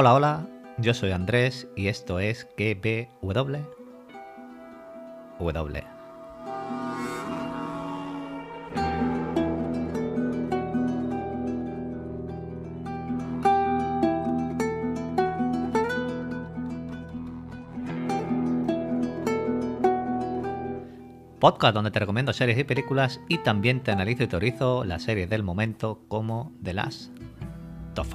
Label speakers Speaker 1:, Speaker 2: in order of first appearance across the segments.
Speaker 1: Hola, hola, yo soy Andrés y esto es GBW. W. Podcast donde te recomiendo series y películas y también te analizo y teorizo las series del momento como The Last of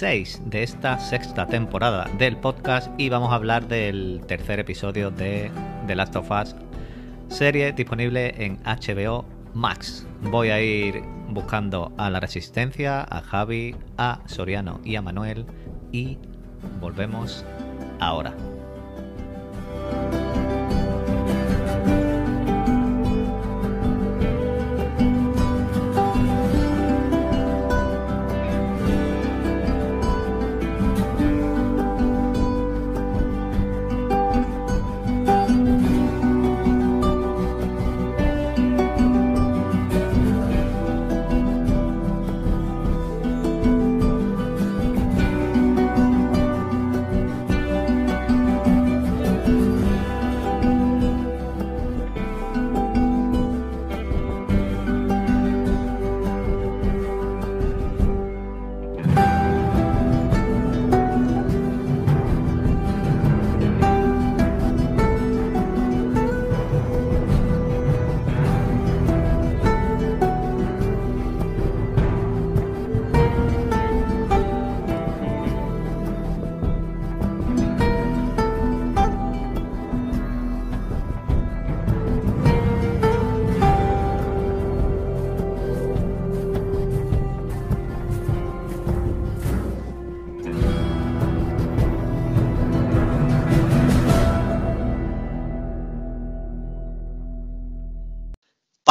Speaker 1: 6 de esta sexta temporada del podcast y vamos a hablar del tercer episodio de The Last of Us, serie disponible en HBO Max. Voy a ir buscando a la Resistencia, a Javi, a Soriano y a Manuel y volvemos ahora.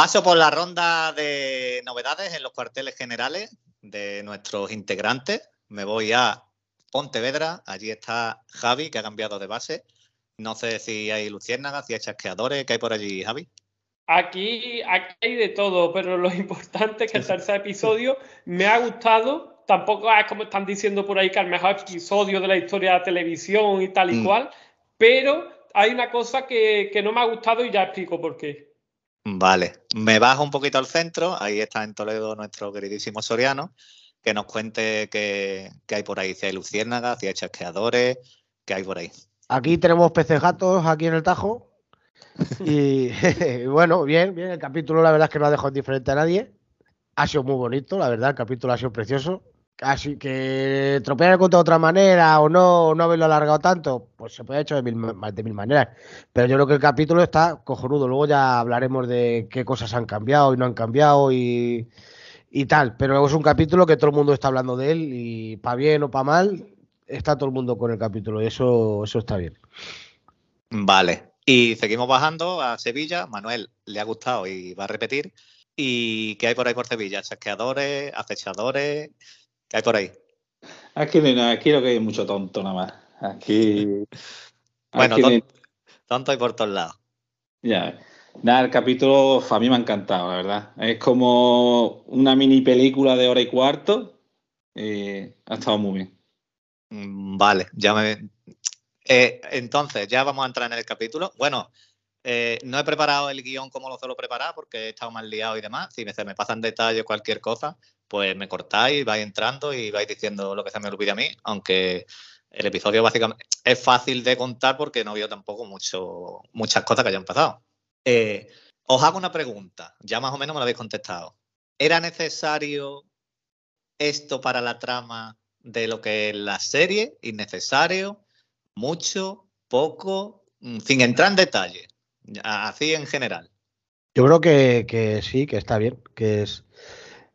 Speaker 1: Paso por la ronda de novedades en los cuarteles generales de nuestros integrantes. Me voy a Pontevedra. Allí está Javi, que ha cambiado de base. No sé si hay luciérnagas, si hay chasqueadores. ¿Qué hay por allí, Javi?
Speaker 2: Aquí, aquí hay de todo, pero lo importante es que el tercer episodio me ha gustado. Tampoco es como están diciendo por ahí que el mejor episodio de la historia de la televisión y tal y mm. cual. Pero hay una cosa que, que no me ha gustado y ya explico por qué.
Speaker 1: Vale, me bajo un poquito al centro, ahí está en Toledo nuestro queridísimo Soriano, que nos cuente qué, hay por ahí, si hay luciérnagas, si hay chasqueadores, qué hay por ahí.
Speaker 3: Aquí tenemos peces gatos aquí en el Tajo. Y bueno, bien, bien, el capítulo la verdad es que no ha dejado indiferente a nadie. Ha sido muy bonito, la verdad, el capítulo ha sido precioso. Así que tropear de otra manera o no, no haberlo alargado tanto, pues se puede haber hecho de mil, de mil maneras. Pero yo creo que el capítulo está cojonudo. Luego ya hablaremos de qué cosas han cambiado y no han cambiado y, tal. Pero es un capítulo que todo el mundo está hablando de él y para bien o para mal, está todo el mundo con el capítulo y eso, eso está bien.
Speaker 1: Vale. Y seguimos bajando a Sevilla. Manuel le ha gustado y va a repetir. ¿Y qué hay por ahí por Sevilla? Chasqueadores, acechadores. ¿Qué hay por ahí?
Speaker 4: Aquí, aquí lo que hay mucho tonto nada más. Aquí.
Speaker 1: bueno, tonto, hay por todos lados.
Speaker 4: Ya. Nada, el capítulo a mí me ha encantado, la verdad. Es como una mini película de hora y cuarto. Y ha estado muy bien.
Speaker 1: Mm, vale, ya me. Eh, entonces, ya vamos a entrar en el capítulo. Bueno, eh, no he preparado el guion como lo suelo preparar porque he estado más liado y demás. Si me, se me pasan detalles cualquier cosa, pues me cortáis, vais entrando y vais diciendo lo que se me olvide a mí, aunque el episodio básicamente es fácil de contar porque no veo tampoco mucho, muchas cosas que hayan pasado. Eh, os hago una pregunta, ya más o menos me lo habéis contestado. ¿Era necesario esto para la trama de lo que es la serie? ¿Innecesario? ¿Mucho? poco, mm, sin entrar en detalle, así en general.
Speaker 3: Yo creo que, que sí, que está bien, que es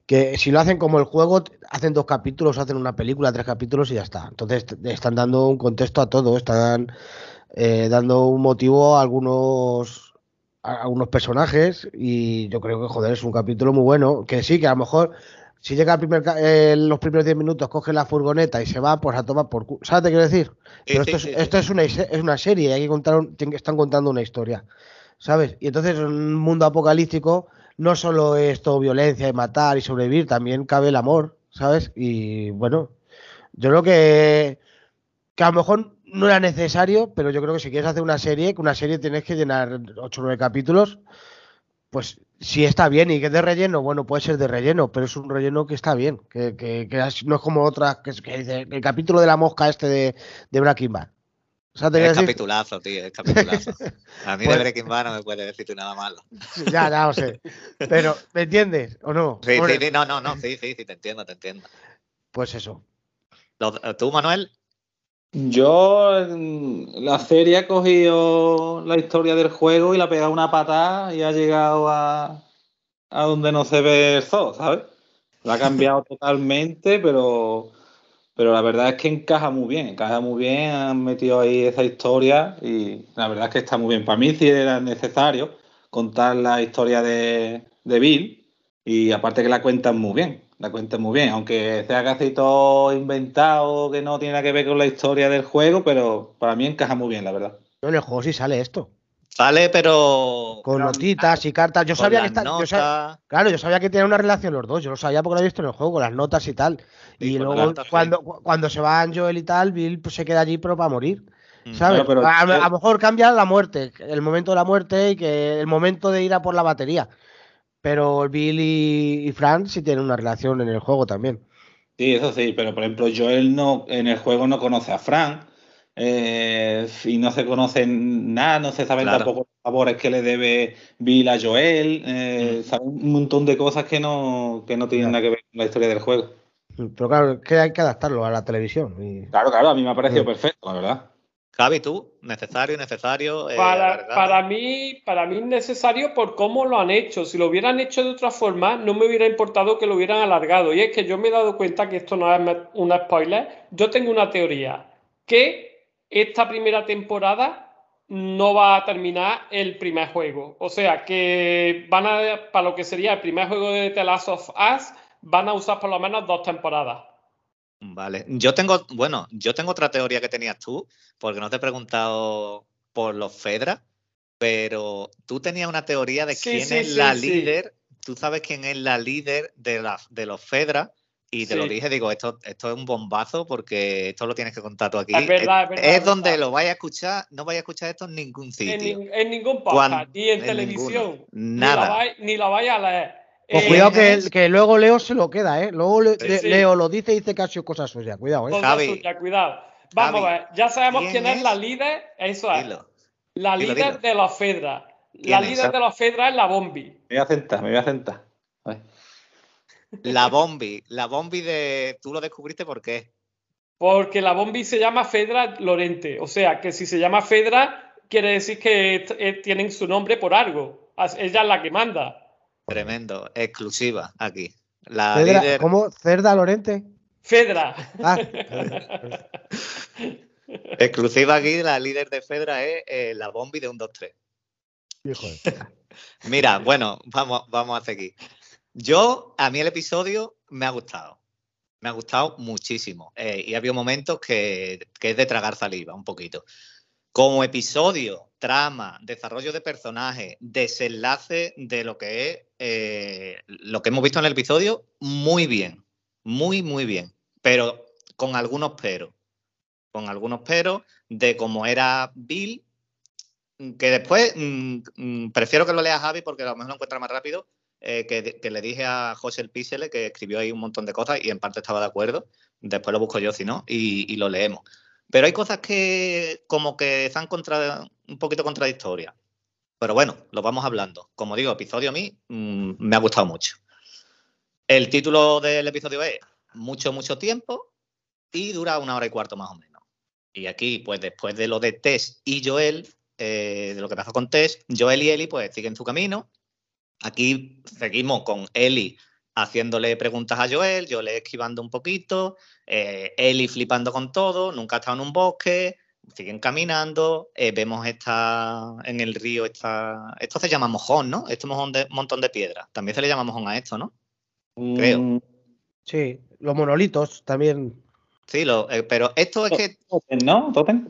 Speaker 3: que si lo hacen como el juego, hacen dos capítulos, hacen una película, tres capítulos y ya está. Entonces están dando un contexto a todo, están eh, dando un motivo a algunos a algunos personajes y yo creo que joder es un capítulo muy bueno que sí que a lo mejor si llega el primer, eh, los primeros 10 minutos coge la furgoneta y se va pues a tomar por ¿sabes qué quiero decir? Pero esto, es, esto es, una, es una serie hay que contar están contando una historia ¿sabes? y entonces en un mundo apocalíptico no solo es todo violencia y matar y sobrevivir, también cabe el amor, ¿sabes? Y bueno, yo creo que, que a lo mejor no era necesario, pero yo creo que si quieres hacer una serie, que una serie tienes que llenar 8 o 9 capítulos, pues si está bien y que es de relleno, bueno, puede ser de relleno, pero es un relleno que está bien, que, que, no es como otras, que, que, el capítulo de la mosca este de, de Breaking Bad
Speaker 1: es capitulazo, tío, es capitulazo. A mí de Breaking Bad no me puede decir nada malo.
Speaker 3: Ya, ya lo sé. Pero, ¿me entiendes o no?
Speaker 1: Sí, sí, no, no, no, sí, sí, sí, te entiendo, te entiendo.
Speaker 3: Pues eso.
Speaker 1: ¿Tú, Manuel?
Speaker 4: Yo en la serie he cogido la historia del juego y la he pegado una patada y ha llegado a, a donde no se ve el zoo, ¿sabes? La ha cambiado totalmente, pero pero la verdad es que encaja muy bien, encaja muy bien, han metido ahí esa historia y la verdad es que está muy bien. Para mí sí era necesario contar la historia de, Bill y aparte que la cuentan muy bien, la cuentan muy bien, aunque sea casi todo inventado, que no tiene nada que ver con la historia del juego, pero para mí encaja muy bien, la verdad.
Speaker 3: En el juego sí sale esto.
Speaker 1: Sale, pero.
Speaker 3: Con notitas y cartas. Yo sabía que claro, yo sabía que tenía una relación los dos. Yo lo sabía porque lo he visto en el juego, con las notas y tal. y luego, cuando, cuando se van Joel y tal, Bill pues, se queda allí, pero para morir. Mm. ¿Sabes? a, lo mejor cambia la muerte, el momento de la muerte y que el momento de ir a por la batería. Pero Bill y, y Frank sí tienen una relación en el juego también.
Speaker 4: Sí, eso sí, pero por ejemplo, Joel no, en el juego no conoce a Frank eh, y no se conocen nada, no se saben tampoco los favores que le debe Bill a Joel, eh, mm. saben un montón de cosas que no, que no tienen nada que ver con la historia del juego.
Speaker 3: Pero claro, que hay que adaptarlo a la televisión.
Speaker 4: Claro, claro, a mí me ha parecido perfecto, la verdad.
Speaker 1: Javi, tú, necesario, necesario.
Speaker 2: Eh, para, para, mí, para mí necesario por cómo lo han hecho. Si lo hubieran hecho de otra forma, no me hubiera importado que lo hubieran alargado. Y es que yo me he dado cuenta que esto no es una spoiler. Yo tengo una teoría que esta primera temporada no va a terminar el primer juego. O sea que van a, para lo que sería el primer juego de The Last of Us, van a usar por lo menos dos temporadas.
Speaker 1: Vale, yo tengo, bueno, yo tengo otra teoría que tenías tú, porque no te he preguntado por los Fedra, pero tú tenías una teoría de quién es la líder, tú sabes quién es la líder de, la, de los Fedra, y te lo dije, digo, esto, esto es un bombazo porque esto lo tienes que contar tú aquí.
Speaker 2: Es verdad, es, verdad,
Speaker 1: es, donde lo vayas a escuchar, no vayas a escuchar esto en ningún sitio.
Speaker 2: En, ningún podcast, ni en, televisión.
Speaker 1: nada.
Speaker 2: Ni la vayas a leer.
Speaker 3: Pues cuidado que, que, luego Leo se lo queda, ¿eh? Luego Leo lo dice y dice que ha sido cosa suya. Cuidado, ¿eh?
Speaker 2: Javi, cuidado. Vamos a ver, ya sabemos quién es? la líder. Eso es. La líder de los Fedra. La líder de los Fedra es la Bombi.
Speaker 4: Me voy a sentar, me voy a sentar.
Speaker 1: La Bombi, la Bombi de. Tú lo descubriste por qué.
Speaker 2: Porque la Bombi se llama Fedra Lorente. O sea, que si se llama Fedra, quiere decir que eh, tienen su nombre por algo. Ella es la que manda.
Speaker 1: Tremendo, exclusiva aquí. La
Speaker 3: ¿Cómo? ¿Cerda Lorente?
Speaker 2: Fedra. Ah.
Speaker 1: exclusiva aquí, la líder de Fedra es eh, la Bombi de un 2-3.
Speaker 3: Hijo
Speaker 1: Mira, bueno, vamos, vamos a seguir. Yo, a mí el episodio me ha gustado. Me ha gustado muchísimo. Eh, y ha habido momentos que, es de tragar saliva, un poquito. Como episodio, trama, desarrollo de personajes, desenlace de lo que es eh, lo que hemos visto en el episodio, muy bien. Muy, muy bien. Pero con algunos peros. Con algunos peros de cómo era Bill, que después mm, mm, prefiero que lo lea Javi porque a lo mejor lo encuentra más rápido eh, que, le dije a José el Píxele, que escribió ahí un montón de cosas y en parte estaba de acuerdo. Después lo busco yo, si no, y, lo leemos. Pero hay cosas que como que están un poquito contradictorias. Pero bueno, lo vamos hablando. Como digo, episodio a mí mm, me ha gustado mucho. El título del episodio es Mucho, mucho tiempo y dura una hora y cuarto más o menos. Y aquí, pues después de lo de Tess y Joel, eh, de lo que pasó con Tess, Joel y Eli pues siguen su camino. Aquí seguimos con Eli haciéndole preguntas a Joel, Joel esquivando un poquito, eh, Eli flipando con todo, nunca ha estado en un bosque, siguen caminando, eh, vemos esta en el río, esta, esto se llama mojón, ¿no? Este mojón de montón de piedra. También se le llama mojón a esto, ¿no? Creo.
Speaker 4: Mm,
Speaker 3: Sí, los monolitos también.
Speaker 1: Sí, lo, eh, pero esto es que
Speaker 4: ¿No? Totem.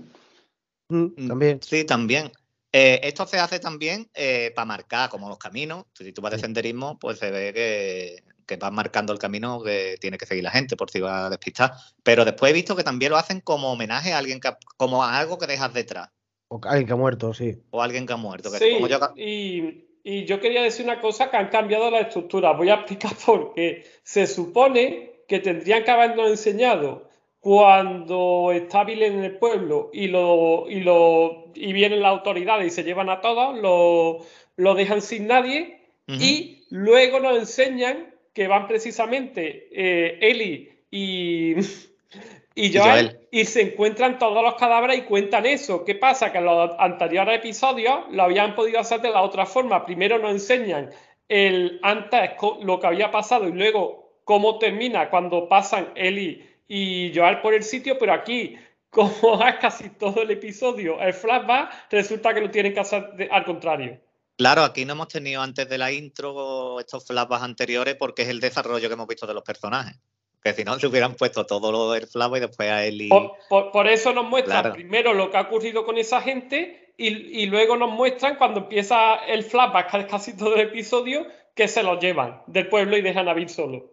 Speaker 3: Mm, También.
Speaker 1: Sí, también. Eh, esto se hace también para marcar como los caminos. Si tú vas de senderismo, pues se ve que, que vas marcando el camino que tiene que seguir la gente por si va a despistar. Pero después he visto que también lo hacen como homenaje a alguien que, ha- como a algo que dejas detrás
Speaker 3: O alguien que ha muerto, sí.
Speaker 1: o alguien que ha muerto. Que
Speaker 2: Sí,
Speaker 1: yo
Speaker 2: y, y yo quería decir una cosa que han cambiado la estructura. Voy a explicar por qué. Se supone que tendrían que habernos enseñado cuando está Bill en el pueblo y lo, y lo y vienen las autoridades y se llevan a todos, lo, lo dejan sin nadie y luego nos enseñan que van precisamente eh, Eli y, y Joel, y se encuentran todos los cadáveres y cuentan eso. ¿Qué pasa? Que en los anteriores episodios lo habían podido hacer de la otra forma. Primero nos enseñan el antes lo que había pasado y luego cómo termina cuando pasan Eli y Joel por el sitio, pero aquí, como es casi todo el episodio, el flashback, resulta que lo tienen que hacer de- al contrario.
Speaker 1: Claro, aquí no hemos tenido antes de la intro estos flashbacks anteriores porque es el desarrollo que hemos visto de los personajes. Que si no, se hubieran puesto todo lo del flashback y después a él y...
Speaker 2: Por, por- por eso nos muestran
Speaker 1: Claro.
Speaker 2: primero lo que ha ocurrido con esa gente y, y luego nos muestran cuando empieza el flashback, que es casi todo el episodio, que se los llevan del pueblo y dejan a Bill solo.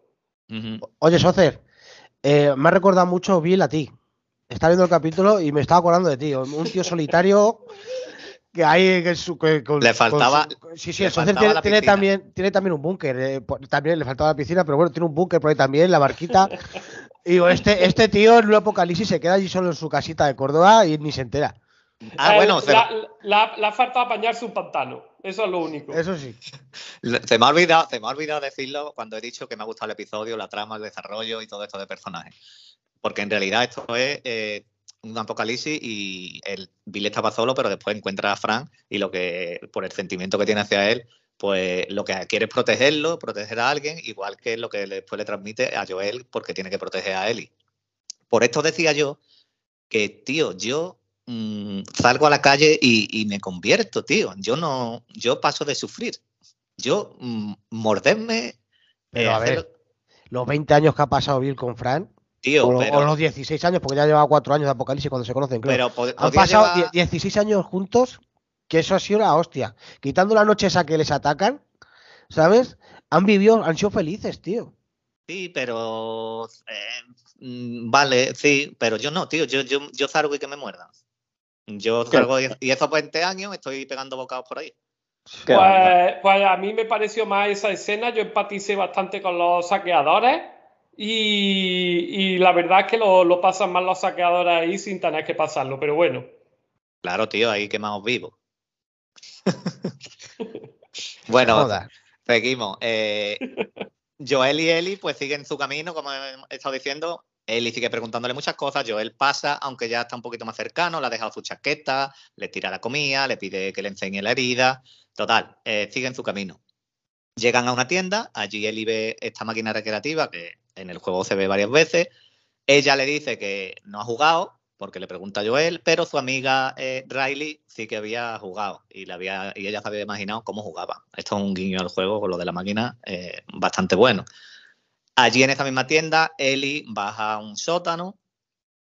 Speaker 3: Oye, Socer, eh, me ha recordado mucho Bill a ti. Estaba viendo el capítulo y me estaba acordando de ti. Un tío solitario que hay que, su- que con-
Speaker 1: Le faltaba-
Speaker 3: sí, sí, el tiene, tiene también, tiene también un búnker. eh, también le faltaba la piscina, pero bueno, tiene un búnker por ahí también, la barquita. Y digo, este, este tío en un apocalipsis se queda allí solo en su casita de Córdoba y ni se entera.
Speaker 1: Ah,
Speaker 2: Eh,
Speaker 1: bueno, se,
Speaker 2: la, la- la falta apañarse un pantano. Eso es lo único.
Speaker 3: Eso sí.
Speaker 1: se me ha olvidado, se me ha olvidado decirlo cuando he dicho que me ha gustado el episodio, la trama, el desarrollo y todo esto de personajes. Porque en realidad esto es eh, un apocalipsis y el Bill estaba solo, pero después encuentra a Frank y lo que, por el sentimiento que tiene hacia él, pues lo que quiere es protegerlo, proteger a alguien, igual que lo que después le transmite a Joel porque tiene que proteger a Ellie. Por esto decía yo que, tío, yo mm, salgo a la calle y, y me convierto, tío. Yo no, yo paso de sufrir. Yo mm, morderme.
Speaker 3: Pero
Speaker 1: eh,
Speaker 3: a
Speaker 1: hacer-
Speaker 3: ver, los 20 años que ha pasado Bill con Fran,
Speaker 1: tío,
Speaker 3: o,
Speaker 1: pero,
Speaker 3: o los 16 años, porque ya lleva 4 años de apocalipsis cuando se conocen, creo.
Speaker 1: pero
Speaker 3: Han pasado
Speaker 1: llevar-
Speaker 3: die- 16 años juntos, que eso ha sido la hostia. Quitando la noche esa que les atacan, ¿sabes? Han vivido, han sido felices, tío.
Speaker 1: Sí, pero. eh, mm, vale, sí, pero yo no, tío. Yo, yo, yo salgo y que me muerdan. Yo salgo y, y esos 20 años estoy pegando bocados por ahí.
Speaker 2: Pues, pues a mí me pareció más esa escena, yo empaticé bastante con los saqueadores y, y la verdad es que lo, lo pasan más los saqueadores ahí sin tener que pasarlo, pero bueno.
Speaker 1: Claro, tío, ahí quemados vivos. bueno. Seguimos. Eh, Joel y Eli pues siguen su camino, como he estado diciendo. Eli sigue preguntándole muchas cosas. Joel pasa, aunque ya está un poquito más cercano, le ha dejado su chaqueta, le tira la comida, le pide que le enseñe la herida. Total, eh, siguen su camino. Llegan a una tienda, allí Eli ve esta máquina recreativa que en el juego se ve varias veces. Ella le dice que no ha jugado, porque le pregunta a Joel, pero su amiga eh, Riley sí que había jugado y, le había, y ella se había imaginado cómo jugaba. Esto es un guiño al juego con lo de la máquina eh, bastante bueno. Allí en esa misma tienda, Ellie baja a un sótano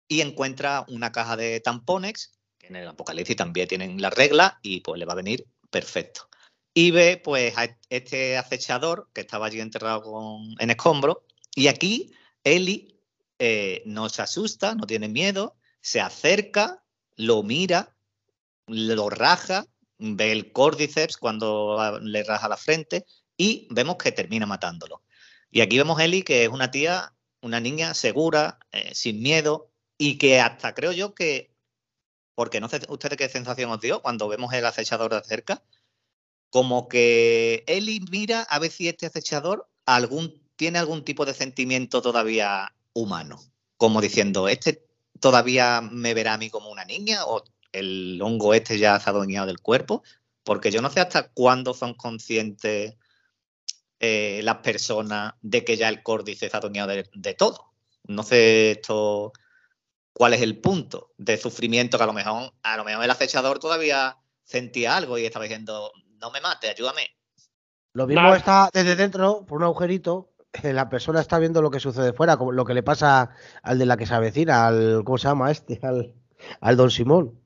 Speaker 1: y encuentra una caja de tampones, que en el apocalipsis también tienen la regla y pues le va a venir perfecto. Y ve pues a este acechador que estaba allí enterrado con, en escombro y aquí Ellie eh, no se asusta, no tiene miedo, se acerca, lo mira, lo raja, ve el córdiceps cuando le raja la frente y vemos que termina matándolo. Y aquí vemos a Ellie, que es una tía, una niña segura, eh, sin miedo y que hasta creo yo que, porque no sé ustedes qué sensación os dio cuando vemos el acechador de cerca, como que Ellie mira a ver si este acechador tiene algún tipo de sentimiento todavía humano, como diciendo, este todavía me verá a mí como una niña o el hongo este ya se ha adueñado del cuerpo, porque yo no sé hasta cuándo son conscientes eh, las personas de que ya el córdice se ha adueñado de, de todo. No sé esto cuál es el punto de sufrimiento que a lo mejor, a lo mejor el acechador todavía sentía algo y estaba diciendo, no me mate, ayúdame.
Speaker 3: Lo mismo está desde dentro, por un agujerito, la persona está viendo lo que sucede fuera, como lo que le pasa al de la que se avecina, al, ¿cómo se llama este? Al, al Don Simón.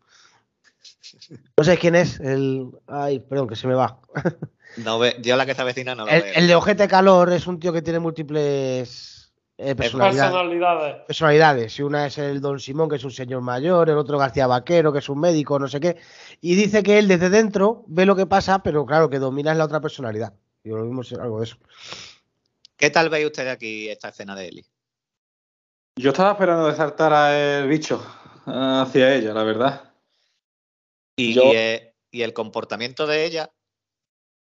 Speaker 3: No sé quién es, el... Ay, perdón, que se me va.
Speaker 1: No ve, yo la que se avecina no lo
Speaker 3: El,
Speaker 1: veo.
Speaker 3: el de ojete calor es un tío que tiene múltiples eh, personalidades.
Speaker 2: Personalidades.
Speaker 3: personalidades. Y una es el Don Simón, que es un señor mayor, el otro García Vaquero, que es un médico, no sé qué. Y dice que él desde dentro ve lo que pasa, pero claro, que domina es la otra personalidad. Y lo mismo es algo de eso.
Speaker 1: ¿Qué tal veis ustedes aquí esta escena de Eli?
Speaker 4: Yo estaba esperando que saltara el bicho hacia ella, la verdad.
Speaker 1: Y,
Speaker 4: Yo-
Speaker 1: y, eh, y el comportamiento de ella,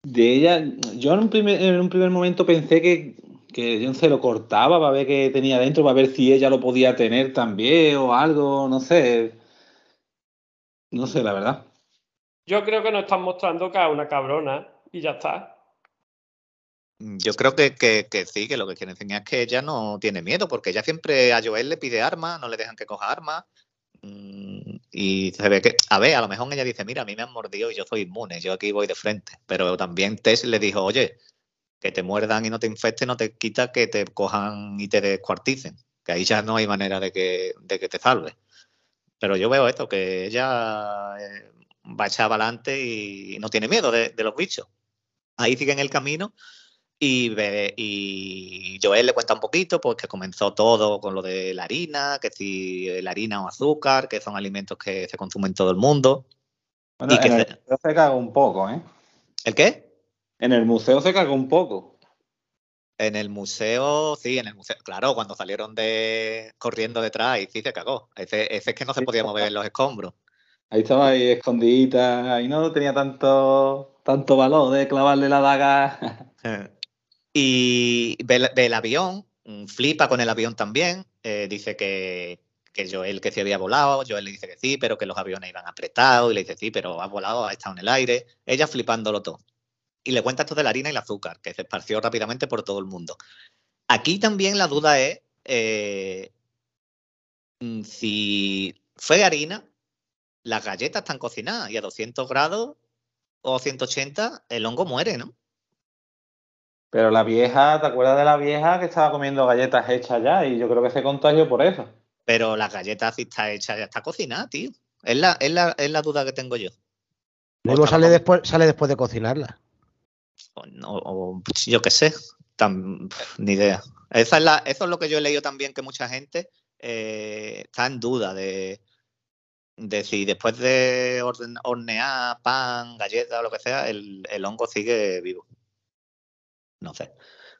Speaker 4: De ella, yo en un primer, en un primer momento pensé que, que John se lo cortaba para ver qué tenía dentro, para ver si ella lo podía tener también o algo, no sé. No sé, la verdad.
Speaker 2: Yo creo que nos están mostrando que es una cabrona y ya está.
Speaker 1: yo creo que, que- que sí, que lo que quiere enseñar es que ella no tiene miedo, porque ella siempre a Joel le pide armas, no le dejan que coja armas. mm, Y se ve que, a ver, a lo mejor ella dice, mira, a mí me han mordido y yo soy inmune, yo aquí voy de frente. Pero también Tess le dijo, oye, que te muerdan y no te infecten no te quita que te cojan y te descuarticen, que ahí ya no hay manera de que, de que te salves. Pero yo veo esto, que ella eh, va a echar adelante y no tiene miedo de, de los bichos. Ahí sigue en el camino y, y Joel le cuenta un poquito, pues que comenzó todo con lo de la harina, que si la harina o azúcar, que son alimentos que se consumen en todo el mundo.
Speaker 4: Bueno,
Speaker 1: Y que
Speaker 4: en el
Speaker 1: se-
Speaker 4: museo se cagó un poco, ¿eh?
Speaker 1: ¿El qué?
Speaker 4: En el museo se cagó un poco.
Speaker 1: En el museo, sí, en el museo. Claro, cuando salieron de corriendo detrás, y sí se cagó. Ese, ese es que no se podía mover en los escombros.
Speaker 4: Ahí estaba ahí escondidita, ahí no tenía tanto, tanto valor de clavarle la daga.
Speaker 1: Y ve, el- avión, mm, flipa con el avión también. eh, dice que, que Joel que sí había volado. Joel le dice que sí, pero que los aviones iban apretados. Y le dice sí, pero has volado, has estado en el aire. Ella flipándolo todo. Y le cuenta esto de la harina y el azúcar, que se esparció rápidamente por todo el mundo. Aquí también la duda es eh, mm, si fue harina, las galletas están cocinadas y a 200 grados o 180 el hongo muere, ¿no?
Speaker 4: Pero la vieja, ¿te acuerdas de la vieja que estaba comiendo galletas hechas ya? Y yo creo que se contagió por eso.
Speaker 1: Pero las galletas si está hecha, ya está cocinada, tío. Es la, es la, es la duda que tengo yo.
Speaker 3: Mismo
Speaker 1: Otra
Speaker 3: sale después, sale después de cocinarla.
Speaker 1: O, no- o, pues, yo qué sé. Pf, ni idea. Esa es la, eso es lo que yo he leído también, que mucha gente eh, está en duda de, de si después de orden- hornear pan, galletas o lo que sea, el, el hongo sigue vivo. No sé.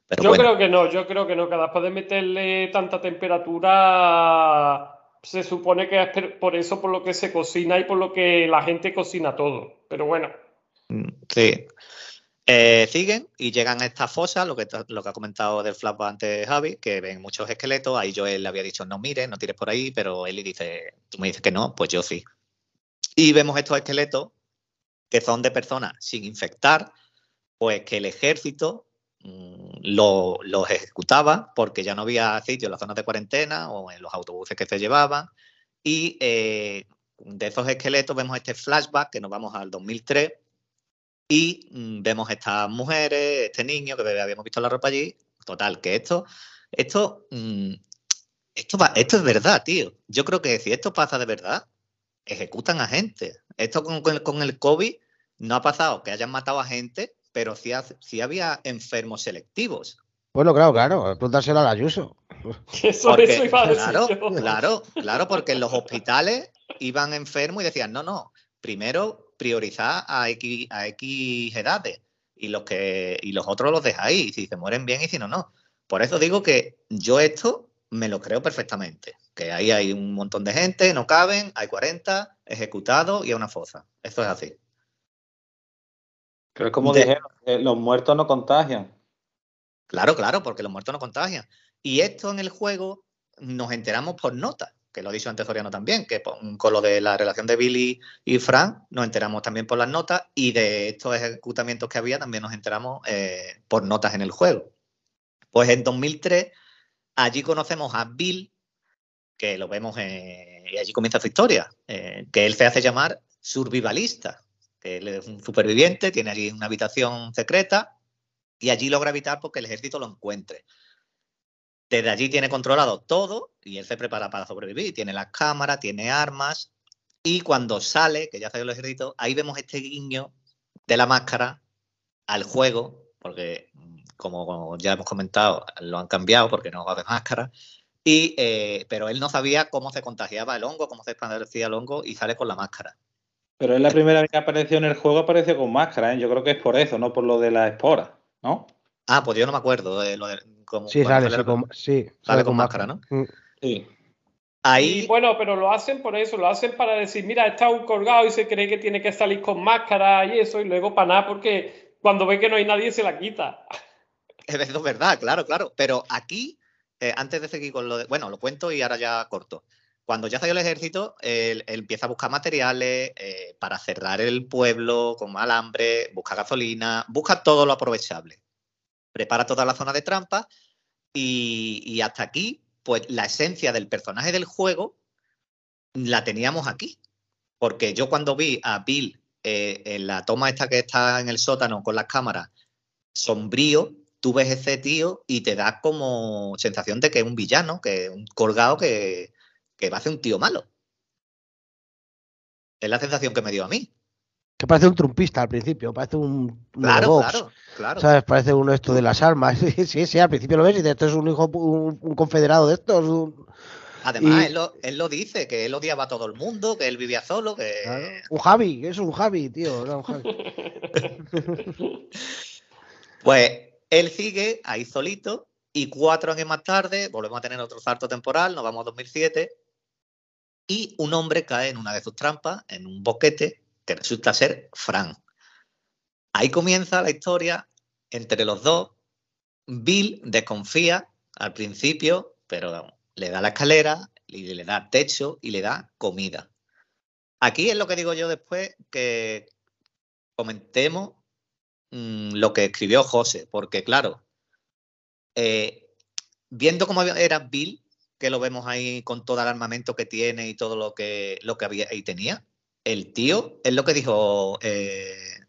Speaker 1: Pero
Speaker 2: yo
Speaker 1: bueno.
Speaker 2: creo que no, yo creo que no, que después de meterle tanta temperatura, se supone que es por eso por lo que se cocina y por lo que la gente cocina todo. Pero bueno,
Speaker 1: Mm, Sí. Eh, siguen y llegan a esta fosa, lo que, lo que ha comentado del flashback antes Javi, que ven muchos esqueletos. Ahí Joel le había dicho no mires, no tires por ahí, pero Eli dice, tú me dices que no, pues yo sí. Y vemos estos esqueletos que son de personas sin infectar, pues que el ejército lo- los ejecutaba porque ya no había sitio en las zonas de cuarentena o en los autobuses que se llevaban. Y eh, de esos esqueletos vemos este flashback que nos vamos al 2003 y mm, vemos estas mujeres, este niño que habíamos visto la ropa allí. Total, que esto, esto, mm, esto, va- esto es verdad, tío. Yo creo que si esto pasa de verdad, ejecutan a gente. Esto con, con el COVID no ha pasado que hayan matado a gente, pero sí, ha- sí había enfermos selectivos.
Speaker 3: Bueno, claro, claro. Preguntárselo al Ayuso.
Speaker 2: eso,
Speaker 1: Porque,
Speaker 2: eso iba a decir
Speaker 1: claro,
Speaker 2: yo.
Speaker 1: claro, claro, porque en los hospitales iban enfermos y decían, no, no, primero priorizar a X, a X edades y los, que, y los otros los dejáis, si se mueren bien y si no, no. Por eso digo que yo esto me lo creo perfectamente, que ahí hay un montón de gente, no caben, hay 40 ejecutados y a una fosa. Eso es así.
Speaker 4: Pero es como
Speaker 1: De-
Speaker 4: dijeron, los muertos no contagian.
Speaker 1: Claro, claro, porque los muertos no contagian. Y esto en el juego nos enteramos por nota, que lo ha dicho antes Soriano también, que con lo de la relación de Billy y Frank nos enteramos también por las notas y de estos ejecutamientos que había también nos enteramos eh, por notas en el juego. Pues en 2003 allí conocemos a Bill, que lo vemos y allí comienza su historia, eh, que él se hace llamar survivalista, que él es un superviviente, tiene allí una habitación secreta y allí logra evitar porque el ejército lo encuentre. Desde allí tiene controlado todo y él se prepara para sobrevivir. Tiene las cámaras, tiene armas. Y cuando sale, que ya salió el ejército, ahí vemos este guiño de la máscara al juego, porque como ya hemos comentado, lo han cambiado porque no va de máscara. Y, eh, pero él no sabía cómo se contagiaba el hongo, cómo se expandía el hongo y sale con la máscara.
Speaker 4: Pero es la primera vez que apareció en el juego, apareció con máscara. ¿eh? Yo creo que es por eso, no por lo de la espora, ¿no?
Speaker 1: Ah, pues yo no me acuerdo. de lo de,
Speaker 3: sí, sale, con, sí,
Speaker 1: sale, con, máscara, ¿no? Mm.
Speaker 2: Sí. Ahí... bueno, pero lo hacen por eso, lo hacen para decir, mira, está un colgado y se cree que tiene que salir con máscara y eso, y luego para nada, porque cuando ve que no hay nadie se la quita.
Speaker 1: Es verdad, claro, claro. Pero aquí, eh, antes de seguir con lo de. Bueno, lo cuento y ahora ya corto. Cuando ya salió el ejército, él, empieza a buscar materiales eh, para cerrar el pueblo, con alambre, busca gasolina, busca todo lo aprovechable prepara toda la zona de trampa y, hasta aquí, pues la esencia del personaje del juego la teníamos aquí. Porque yo cuando vi a Bill eh, en la toma esta que está en el sótano con las cámaras, sombrío, tú ves ese tío y te da como sensación de que es un villano, que es un colgado que, que va a ser un tío malo. Es la sensación que me dio a mí.
Speaker 3: Que parece un trumpista al principio, parece un.
Speaker 1: claro, claro, claro.
Speaker 3: ¿Sabes? Parece uno esto de las armas. Sí, sí, al principio lo ves y dices, esto es un hijo, un, confederado de estos.
Speaker 1: Además, él, lo, él, lo, dice, que él odiaba a todo el mundo, que él vivía solo, que.
Speaker 3: Un Javi, es un Javi, tío. un Javi.
Speaker 1: pues él sigue ahí solito y cuatro años más tarde volvemos a tener otro salto temporal, nos vamos a 2007 y un hombre cae en una de sus trampas, en un boquete que resulta ser Frank. Ahí comienza la historia entre los dos. Bill desconfía al principio, pero le da la escalera, y le da techo y le da comida. Aquí es lo que digo yo después que comentemos mm, lo que escribió José, porque claro, eh, viendo cómo era Bill, que lo vemos ahí con todo el armamento que tiene y todo lo que, lo que había y tenía, el tío, es lo que dijo eh,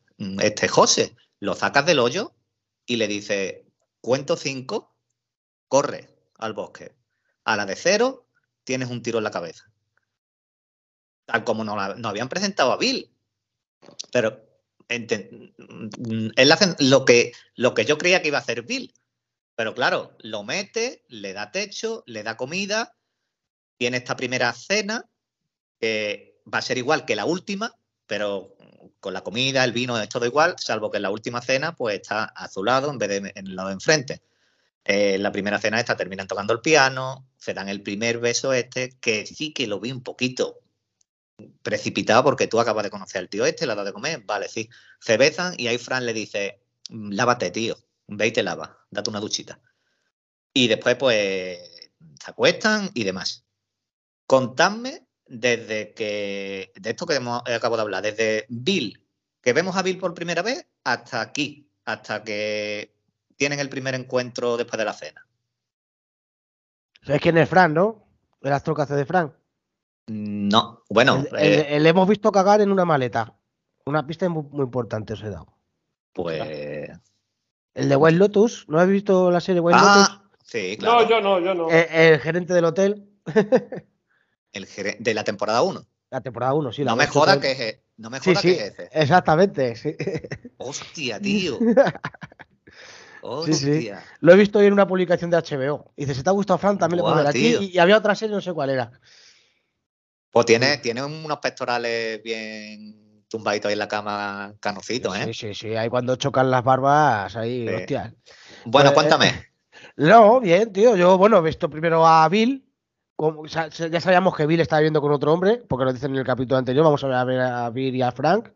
Speaker 1: este José, lo sacas del hoyo y le dice, cuento cinco, corre al bosque. A la de cero, tienes un tiro en la cabeza. Tal como no, habían presentado a Bill. Pero él hace lo que, lo que yo creía que iba a hacer Bill. Pero claro, lo mete, le da techo, le da comida, tiene esta primera cena, que va a ser igual que la última, pero con la comida, el vino, es todo igual, salvo que en la última cena pues está a su lado en vez de en el lado de enfrente. Eh, en la primera cena esta terminan tocando el piano, se dan el primer beso este, que sí que lo vi un poquito precipitado porque tú acabas de conocer al tío este, le has dado de comer, vale, sí. Se besan y ahí Fran le dice, lávate, tío, ve y te lava, date una duchita. Y después pues se acuestan y demás. Contadme desde que, de esto que hemos, acabo de hablar, desde Bill, que vemos a Bill por primera vez, hasta aquí, hasta que tienen el primer encuentro después de la cena.
Speaker 3: ¿Sabes quién es Fran, no? El actor que hace de Fran.
Speaker 1: No, bueno.
Speaker 3: Le eh, hemos visto cagar en una maleta. Una pista muy, importante os he dado.
Speaker 1: Pues.
Speaker 3: El de White Lotus, ¿no has visto la serie White ah,
Speaker 2: Lotus? Sí, claro. No, yo no, yo no.
Speaker 3: Eh, el gerente del hotel.
Speaker 1: El de la temporada 1.
Speaker 3: La temporada 1, sí.
Speaker 1: no, me joda que es, no me joda que es ese.
Speaker 3: Exactamente, sí.
Speaker 1: Hostia, tío.
Speaker 3: Hostia. Sí, sí. Lo he visto hoy en una publicación de HBO. Y dice, si te ha gustado Fran, también le poner aquí. Y, había otra serie, no sé cuál era.
Speaker 1: Pues tiene, tiene unos pectorales bien tumbaditos ahí en la cama, canocitos, ¿eh?
Speaker 3: Sí, sí, sí. Ahí cuando chocan las barbas, ahí, hostia.
Speaker 1: Bueno, pues, cuéntame.
Speaker 3: No, bien, tío. Yo, bueno, he visto primero a Bill, ya sabíamos que Bill estaba viviendo con otro hombre, porque lo dicen en el capítulo anterior, vamos a ver a Bill y a Frank.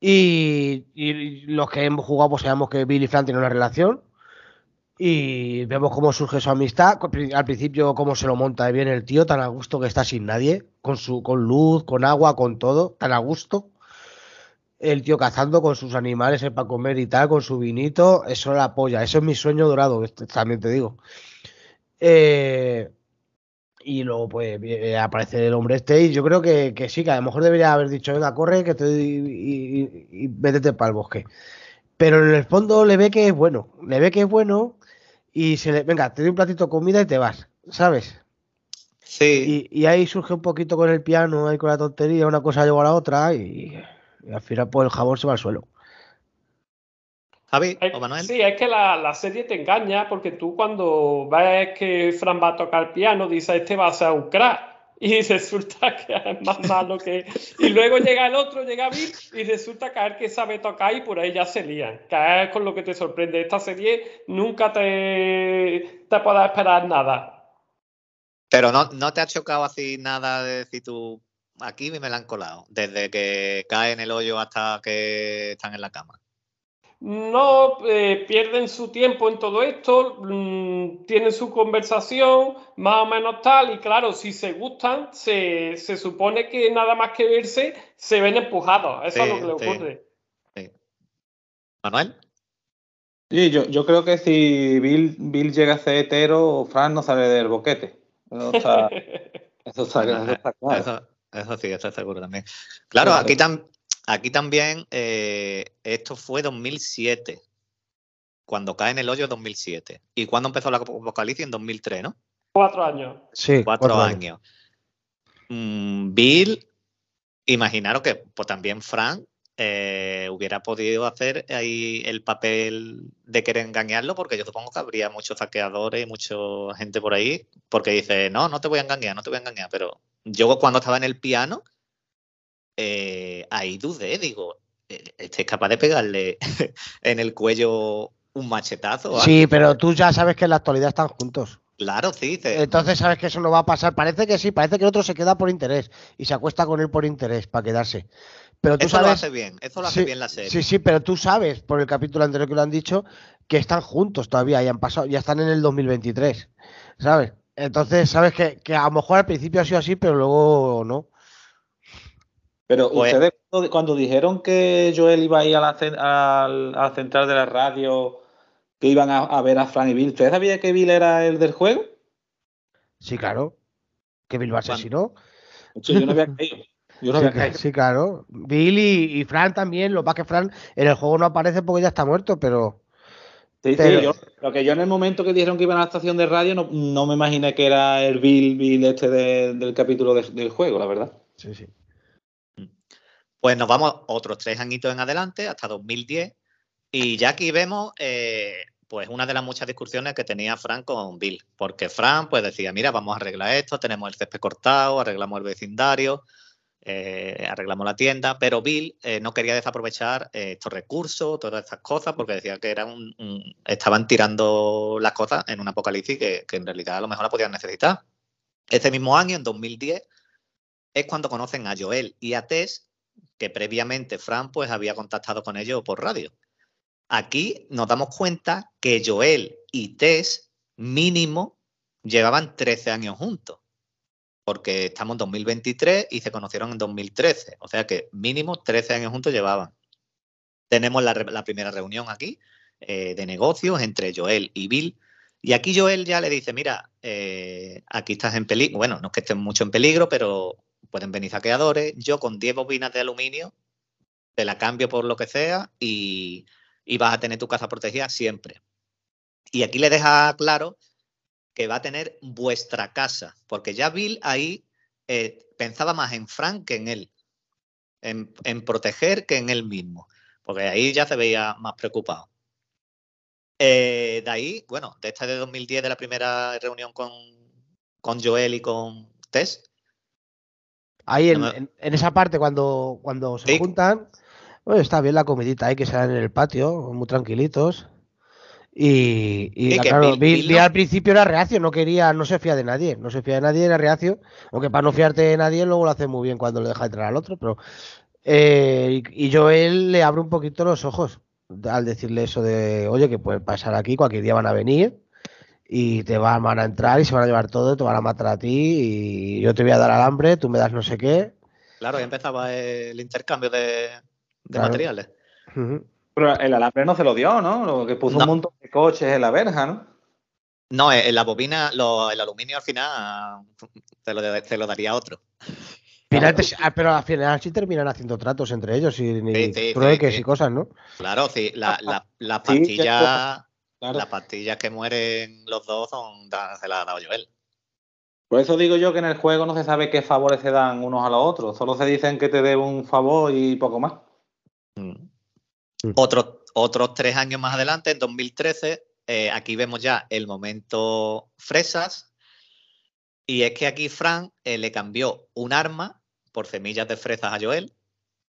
Speaker 3: Y, los que hemos jugado, pues sabemos que Bill y Frank tienen una relación. Y vemos cómo surge su amistad. Al principio, cómo se lo monta bien el tío, tan a gusto que está sin nadie, con su, con luz, con agua, con todo, tan a gusto. El tío cazando con sus animales para comer y tal, con su vinito, eso la polla, eso es mi sueño dorado, también te digo. Eh, y luego pues aparece el hombre este y yo creo que, sí, que a lo mejor debería haber dicho, venga, corre que te y, y, métete para el bosque. Pero en el fondo le ve que es bueno, le ve que es bueno y se le, venga, te doy un platito de comida y te vas, ¿sabes?
Speaker 1: Sí.
Speaker 3: Y, ahí surge un poquito con el piano, ahí con la tontería, una cosa lleva a la otra y, al final pues el jabón se va al suelo.
Speaker 1: Javi o Manuel.
Speaker 2: Sí, es que la, serie te engaña porque tú cuando ves que Fran va a tocar piano, dices, este va a ser un crack. Y resulta que es más malo que. Y luego llega el otro, llega Bill, y resulta que el que sabe tocar y por ahí ya se lían. Que es con lo que te sorprende. Esta serie nunca te, te puede esperar nada.
Speaker 1: Pero no, no te ha chocado así nada de decir tú, aquí me la han colado, desde que cae en el hoyo hasta que están en la cama
Speaker 2: no eh, pierden su tiempo en todo esto, mm, tienen su conversación más o menos tal, y claro, si se gustan, se, supone que nada más que verse, se ven empujados. Eso es lo que le ocurre.
Speaker 1: ¿Manuel?
Speaker 4: Sí, yo, yo creo que si Bill, Bill llega a ser hetero, Fran no sale del boquete. Eso está,
Speaker 1: eso claro. Eso, sí, eso seguro también. Claro, aquí, también Aquí también, eh, esto fue 2007, cuando cae en el hoyo 2007. ¿Y cuándo empezó la Apocalipsis? En 2003, ¿no?
Speaker 2: Cuatro años.
Speaker 1: Sí, cuatro, años. Mm, Bill, imaginaros que pues, también Frank eh, hubiera podido hacer ahí el papel de querer engañarlo, porque yo supongo que habría muchos saqueadores y mucha gente por ahí, porque dice, no, no te voy a engañar, no te voy a engañar, pero yo cuando estaba en el piano, eh, ahí dudé, digo, eh, ¿este es capaz de pegarle en el cuello un machetazo?
Speaker 3: Sí, pero tú ya sabes que en la actualidad están juntos.
Speaker 1: Claro, sí.
Speaker 3: Entonces sabes que eso no va a pasar. Parece que sí, parece que el otro se queda por interés y se acuesta con él por interés para quedarse. Pero tú
Speaker 1: eso
Speaker 3: sabes,
Speaker 1: lo hace bien, eso lo hace bien la serie.
Speaker 3: Sí, sí, pero tú sabes, por el capítulo anterior que lo han dicho, que están juntos todavía y han pasado, ya están en el 2023, ¿sabes? Entonces sabes que, que a lo mejor al principio ha sido así, pero luego no.
Speaker 4: Pero pues ustedes cuando dijeron que Joel iba a ir a la, central de la radio, que iban a, ver a Frank y Bill, ¿ustedes sabían que Bill era el del juego?
Speaker 3: Sí, claro. Que Bill lo asesinó.
Speaker 4: Yo no había caído. Yo no
Speaker 3: sí,
Speaker 4: había caído.
Speaker 3: sí, claro. Bill y, Frank también. Lo pasa que Frank en el juego no aparece porque ya está muerto, pero.
Speaker 4: Sí, sí, yo, lo que yo en el momento que dijeron que iban a la estación de radio no, me imaginé que era el Bill, Bill este del capítulo del juego, la verdad.
Speaker 3: Sí, sí.
Speaker 1: Pues nos vamos otros tres añitos en adelante, hasta 2010, y ya aquí vemos eh, pues una de las muchas discusiones que tenía Frank con Bill, porque Frank pues decía, mira, vamos a arreglar esto, tenemos el césped cortado, arreglamos el vecindario, eh, arreglamos la tienda, pero Bill eh, no quería desaprovechar estos recursos, todas estas cosas, porque decía que era un, estaban tirando las cosas en un apocalipsis que, que, en realidad a lo mejor la podían necesitar. Este mismo año, en 2010, es cuando conocen a Joel y a Tess que previamente Fran pues había contactado con ellos por radio. Aquí nos damos cuenta que Joel y Tess mínimo llevaban 13 años juntos, porque estamos en 2023 y se conocieron en 2013, o sea que mínimo 13 años juntos llevaban. Tenemos la, primera reunión aquí eh, de negocios entre Joel y Bill. Y aquí Joel ya le dice, mira, eh, aquí estás en peligro, bueno, no es que estés mucho en peligro, pero pueden venir saqueadores. Yo con 10 bobinas de aluminio te la cambio por lo que sea y, vas a tener tu casa protegida siempre. Y aquí le deja claro que va a tener vuestra casa, porque ya Bill ahí eh, pensaba más en Frank que en él, en, proteger que en él mismo, porque ahí ya se veía más preocupado. Eh, de ahí, bueno, de esta de 2010, de la primera reunión con, con Joel y con Tess,
Speaker 3: Ahí en, esa parte, cuando, cuando se juntan, está bien la comidita ahí que se dan en el patio, muy tranquilitos. Y, claro, vi, al principio era reacio, no quería, no se fía de nadie, no se fía de nadie, era reacio, aunque para no fiarte de nadie luego lo hace muy bien cuando le deja entrar al otro, pero eh, y, Joel le abre un poquito los ojos, al decirle eso de, oye, que puede pasar aquí, cualquier día van a venir y te van, van a entrar y se van a llevar todo, te van a matar a ti y yo te voy a dar alambre, tú me das no sé qué.
Speaker 1: Claro, y empezaba el intercambio de, de materiales.
Speaker 4: Pero el alambre no se lo dio, ¿no? Lo que puso un montón de coches en la verja, ¿no?
Speaker 1: No, en la bobina, el aluminio al final se lo, daría otro.
Speaker 3: Ah, pero al final sí terminan haciendo tratos entre ellos y trueques y cosas, ¿no?
Speaker 1: Claro, sí, la, la, las las pastillas que mueren los dos son, se las ha dado Joel.
Speaker 4: Por eso digo yo que en el juego no se sabe qué favores se dan unos a los otros, solo se dicen que te debo un favor y poco más.
Speaker 1: Mm. Mm. otros tres años más adelante, en 2013, eh, aquí vemos ya el momento fresas. Y es que aquí Frank eh, le cambió un arma por semillas de fresas a Joel.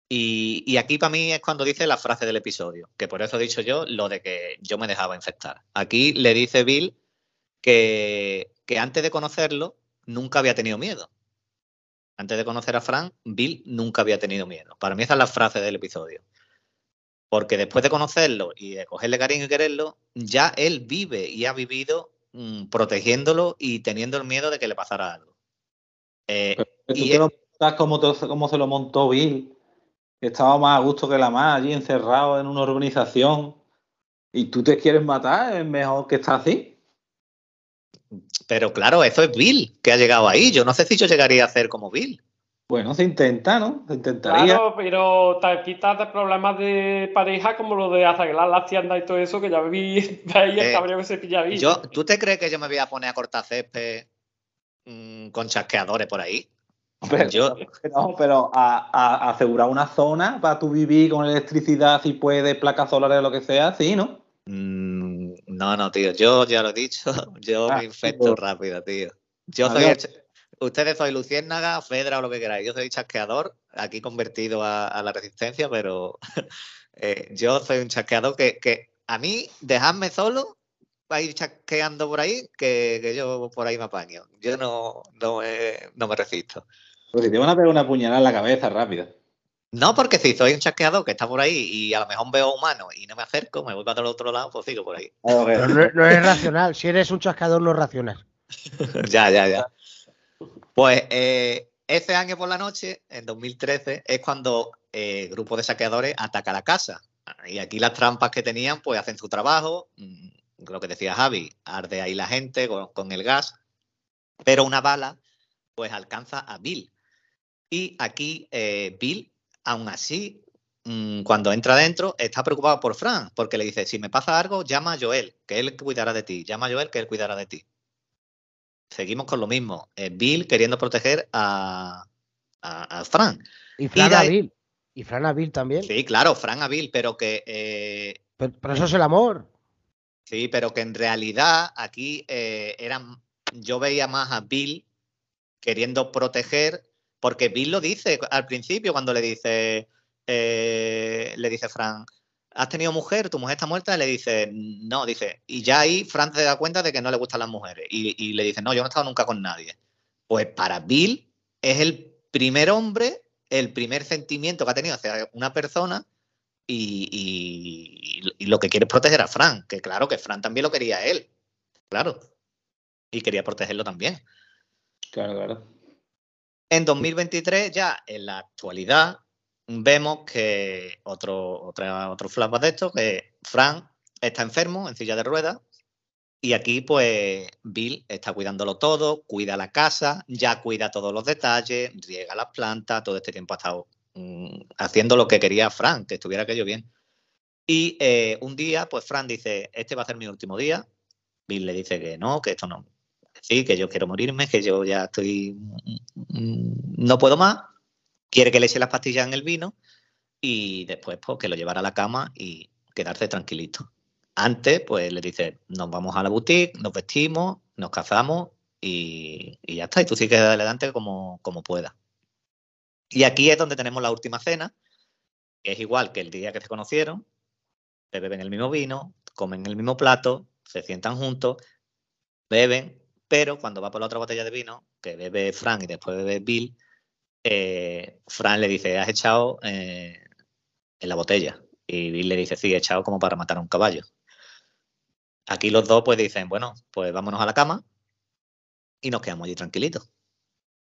Speaker 1: Y, aquí para mí es cuando dice la frase del episodio, que por eso he dicho yo lo de que yo me dejaba infectar. Aquí le dice Bill que, que antes de conocerlo nunca había tenido miedo. Antes de conocer a Frank, Bill nunca había tenido miedo. Para mí esa es la frase del episodio. Porque después de conocerlo y de cogerle cariño y quererlo, ya él vive y ha vivido mm, protegiéndolo y teniendo el miedo de que le pasara algo.
Speaker 4: Eh, y es, cómo, cómo se lo montó Bill? Estaba más a gusto que la más, allí encerrado en una urbanización, y tú te quieres matar, es mejor que estar así.
Speaker 1: Pero claro, eso es Bill, que ha llegado ahí. Yo no sé si yo llegaría a hacer como Bill.
Speaker 4: Bueno, se intenta, ¿no? Se intentaría.
Speaker 2: Claro, pero te quitas de problemas de pareja como lo de arreglar la tienda y todo eso, que ya vi ahí el eh, cabrón que se pilla.
Speaker 1: Yo, ¿Tú te crees que yo me voy a poner a cortar césped mm, con chasqueadores por ahí?
Speaker 4: Pero, yo... pero a, asegurar una zona para tu vivir con electricidad, si puedes, placas solares o lo que sea, sí, ¿no?
Speaker 1: Mm, no, no, tío, yo ya lo he dicho, yo me ah, infecto rápido, tío. Yo soy Ustedes soy Luciérnaga, Fedra o lo que queráis. Yo soy chasqueador, aquí convertido a, la resistencia, pero eh, yo soy un chasqueador que, a mí, dejadme solo para ir chasqueando por ahí, que, yo por ahí me apaño. Yo no, no, me, resisto.
Speaker 4: Pues si te van a pegar una puñalada en la cabeza rápida.
Speaker 1: No, porque si soy un chasqueador que está por ahí y a lo mejor veo humano y no me acerco, me voy para el otro lado, pues sigo por ahí.
Speaker 3: no, no, es racional. Si eres un chasqueador, no es racional.
Speaker 1: ya, ya, ya. Pues eh, ese año por la noche, en 2013, es cuando eh, el grupo de saqueadores ataca la casa. Y aquí las trampas que tenían, pues hacen su trabajo. Lo que decía Javi, arde ahí la gente con, el gas. Pero una bala, pues alcanza a Bill. Y aquí eh, Bill, aún así, mm, cuando entra adentro, está preocupado por Frank, porque le dice, si me pasa algo, llama a Joel, que él cuidará de ti. Llama a Joel, que él cuidará de ti seguimos con lo mismo. Eh, Bill queriendo proteger a, a, Fran.
Speaker 3: Y Fran a Bill. Y Fran a Bill también.
Speaker 1: Sí, claro, Fran a Bill, pero que. Eh,
Speaker 3: pero, eso es el amor.
Speaker 1: Sí, pero que en realidad aquí eh, eran. Yo veía más a Bill queriendo proteger, porque Bill lo dice al principio cuando le dice. le dice Fran, ¿has tenido mujer? ¿Tu mujer está muerta? Y le dice, no, dice, y ya ahí Fran se da cuenta de que no le gustan las mujeres. Y, le dice, no, yo no he estado nunca con nadie. Pues para Bill es el primer hombre, el primer sentimiento que ha tenido hacia una persona y, lo que quiere es proteger a Fran, que claro que Fran también lo quería a él, claro, y quería protegerlo también.
Speaker 4: Claro, claro.
Speaker 1: En 2023, ya en la actualidad, vemos que otro, otra, otro flashback de esto, que Frank está enfermo en silla de ruedas y aquí pues Bill está cuidándolo todo, cuida la casa, ya cuida todos los detalles, riega las plantas, todo este tiempo ha estado mm, haciendo lo que quería Frank, que estuviera aquello bien. Y eh, un día pues Frank dice, este va a ser mi último día. Bill le dice que no, que esto no. Sí, que yo quiero morirme, que yo ya estoy... Mm, mm, no puedo más quiere que le eche las pastillas en el vino y después pues, que lo llevara a la cama y quedarse tranquilito. Antes, pues le dice, nos vamos a la boutique, nos vestimos, nos casamos y, ya está. Y tú sigues adelante como, como puedas. Y aquí es donde tenemos la última cena, que es igual que el día que se conocieron, se beben el mismo vino, comen el mismo plato, se sientan juntos, beben, pero cuando va por la otra botella de vino, que bebe Frank y después bebe Bill, eh, Fran le dice, has echado eh, en la botella. Y Bill le dice, sí, he echado como para matar a un caballo. Aquí los dos pues dicen, bueno, pues vámonos a la cama y nos quedamos allí tranquilitos.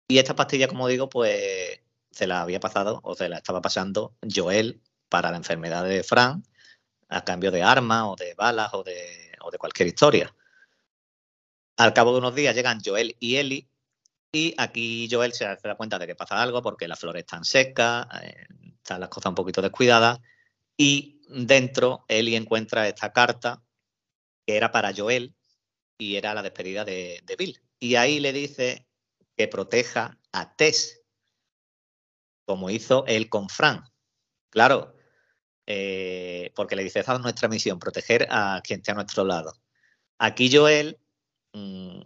Speaker 1: Y esta pastilla, como digo, pues se la había pasado o se la estaba pasando Joel para la enfermedad de Fran a cambio de armas o de balas o de, o de cualquier historia. Al cabo de unos días llegan Joel y Eli y aquí Joel se da cuenta de que pasa algo porque las flores están secas, eh, están las cosas un poquito descuidadas y dentro Eli encuentra esta carta que era para Joel y era la despedida de, de Bill. Y ahí le dice que proteja a Tess, como hizo él con Fran. Claro, eh, porque le dice, esa es nuestra misión, proteger a quien esté a nuestro lado. Aquí Joel mmm,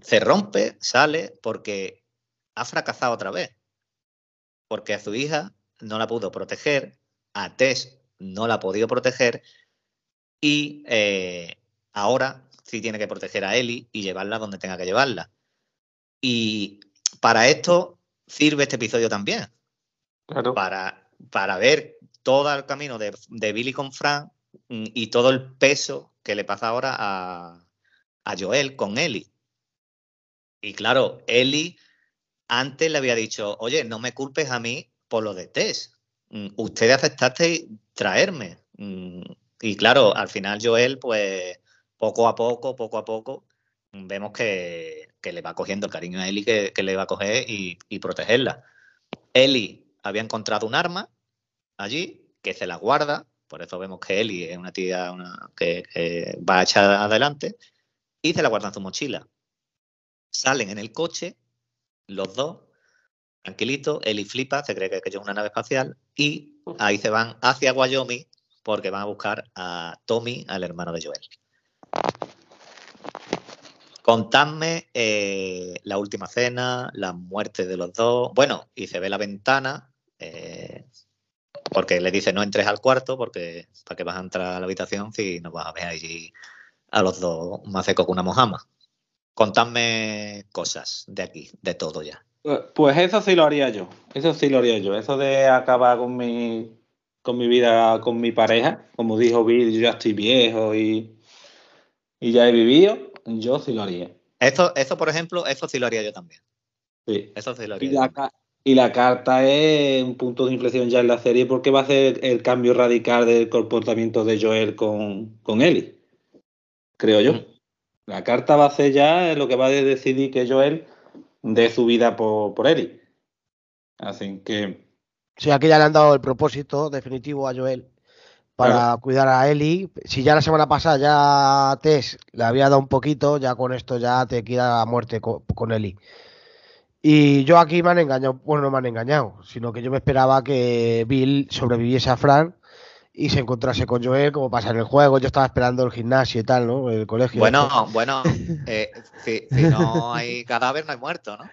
Speaker 1: se rompe, sale, porque ha fracasado otra vez. Porque a su hija no la pudo proteger, a Tess no la ha podido proteger y eh, ahora sí tiene que proteger a Ellie y llevarla donde tenga que llevarla. Y para esto sirve este episodio también. Para, para ver todo el camino de, de Billy con Frank mm, y todo el peso que le pasa ahora a, a Joel con Ellie. Y claro, Ellie antes le había dicho, oye, no me culpes a mí por lo de Tess. Mm, ustedes aceptasteis traerme. Mm, y claro, al final Joel, pues poco a poco, poco a poco, vemos que, que le va cogiendo el cariño a Ellie que, que le va a coger y, y, protegerla. Ellie había encontrado un arma allí que se la guarda, por eso vemos que Ellie es una tía una, que, que, va a echar adelante, y se la guarda en su mochila. Salen en el coche, los dos, tranquilitos, Ellie flipa, se cree que es una nave espacial, y ahí se van hacia Wyoming porque van a buscar a Tommy, al hermano de Joel. Contadme eh, la última cena, la muerte de los dos. Bueno, y se ve la ventana, eh, porque le dice no entres al cuarto, porque para que vas a entrar a la habitación si no vas a ver allí a los dos más secos que una mojama. Contadme cosas de aquí, de todo ya.
Speaker 4: Pues eso sí lo haría yo. Eso sí lo haría yo. Eso de acabar con mi, con mi vida, con mi pareja. Como dijo Bill, yo ya estoy viejo y, y ya he vivido yo sí lo haría.
Speaker 1: Eso, eso, por ejemplo, eso sí lo haría yo también.
Speaker 4: Sí.
Speaker 1: Eso sí lo haría.
Speaker 4: Y la, y la, carta es un punto de inflexión ya en la serie porque va a hacer el cambio radical del comportamiento de Joel con, con Ellie. Creo yo. Mm. La carta va a ser ya lo que va a decidir que Joel dé su vida por, por Ellie. Así que.
Speaker 3: Sí, aquí ya le han dado el propósito definitivo a Joel para claro. cuidar a Eli. Si ya la semana pasada ya Tess le había dado un poquito, ya con esto ya te queda a muerte con, con, Eli. Y yo aquí me han engañado, bueno, no me han engañado, sino que yo me esperaba que Bill sobreviviese a Frank y se encontrase con Joel como pasa en el juego. Yo estaba esperando el gimnasio y tal, ¿no? El colegio.
Speaker 1: Bueno, bueno, eh, si, si, no hay cadáver, no hay muerto, ¿no?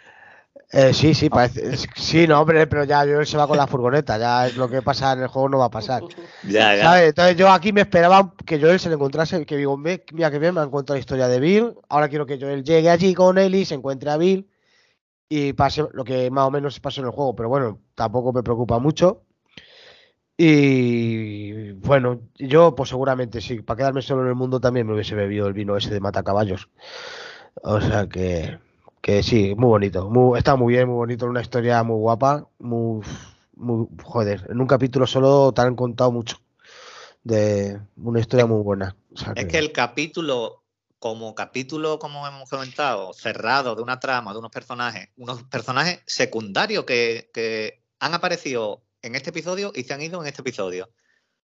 Speaker 3: Eh, sí, sí, parece. Sí, no, hombre, pero ya Joel se va con la furgoneta. Ya es lo que pasa en el juego, no va a pasar.
Speaker 1: Ya, ya.
Speaker 3: ¿Sabes? Entonces yo aquí me esperaba que Joel se le encontrase. Que digo, mira que bien, me han contado la historia de Bill. Ahora quiero que Joel llegue allí con y se encuentre a Bill. Y pase lo que más o menos pasó en el juego. Pero bueno, tampoco me preocupa mucho. Y bueno, yo pues seguramente sí, para quedarme solo en el mundo también me hubiese bebido el vino ese de matacaballos. O sea que, que sí, muy bonito, muy, está muy bien, muy bonito, una historia muy guapa, muy, muy, joder, en un capítulo solo te han contado mucho de una historia muy buena.
Speaker 1: O sea que... Es que el capítulo, como capítulo, como hemos comentado, cerrado de una trama, de unos personajes, unos personajes secundarios que, que han aparecido en este episodio y se han ido en este episodio.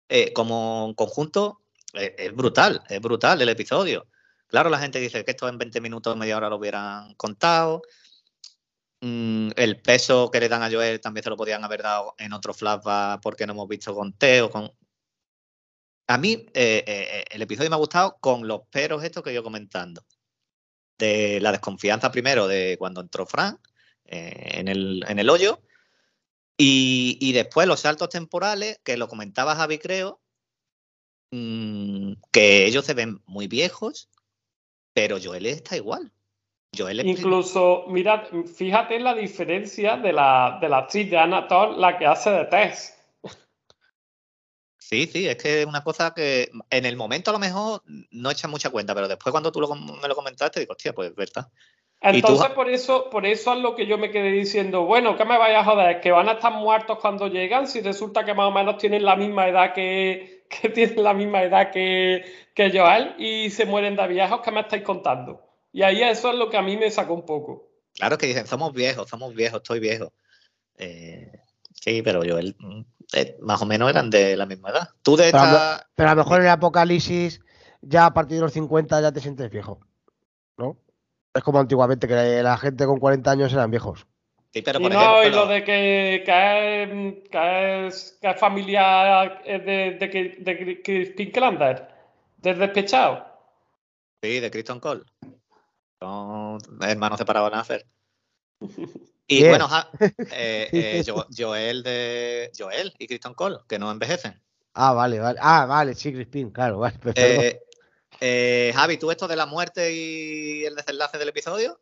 Speaker 1: Eh, como conjunto, eh, es brutal, es brutal el episodio. Claro, la gente dice que esto en 20 minutos, media hora lo hubieran contado. Mm, el peso que le dan a Joel también se lo podían haber dado en otro flashback porque no hemos visto con Teo. Con... A mí eh, el episodio me ha gustado con los peros estos que yo comentando. De la desconfianza primero de cuando entró Frank en, el, hoyo y, después los saltos temporales, que lo comentaba Javi, creo, mmm, que ellos se ven muy viejos, pero Joel está igual. Joel
Speaker 2: Incluso, mira, fíjate en la diferencia de la, de la actriz de Anatol, la que hace de Tess.
Speaker 1: Sí, sí, es que es una cosa que en el momento a lo mejor no echa mucha cuenta, pero después cuando tú lo- me lo comentaste, digo, hostia, pues es verdad. ¿Y tú,
Speaker 2: Entonces, por eso, por eso es lo que yo me quedé diciendo, bueno, ¿qué me vaya a joder? Que van a estar muertos cuando llegan, si resulta que más o menos tienen la misma edad que, que tienen la misma edad que, que Joel y se mueren de viejos, ¿qué me estáis contando? Y ahí eso es lo que a mí me sacó un poco.
Speaker 1: Claro que dicen, somos viejos, somos viejos, estoy viejo. Eh, sí, pero yo, él, mm, eh, más o menos eran de la misma edad. Tú de
Speaker 3: Pero a, lo,
Speaker 1: esta...
Speaker 3: pero a lo mejor en el apocalipsis, ya a partir de los 50 ya te sientes viejo. ¿No? Es como antiguamente, que la gente con 40 años eran viejos.
Speaker 1: Sí, pero
Speaker 2: y
Speaker 1: por
Speaker 2: no,
Speaker 1: ejemplo...
Speaker 2: y lo de que, que, es, que, es, que es familia de, de, de, Klander, del despechado.
Speaker 1: Sí, de Kristen Cole. Son hermanos separados de nacer. Y bueno, ja- eh, eh, Jo- Joel de Joel y Kristen Cole, que no envejecen.
Speaker 3: Ah, vale, vale. Ah, vale, sí, Crispin, claro, vale.
Speaker 1: eh, Javi, ¿tú esto de la muerte y el desenlace del episodio?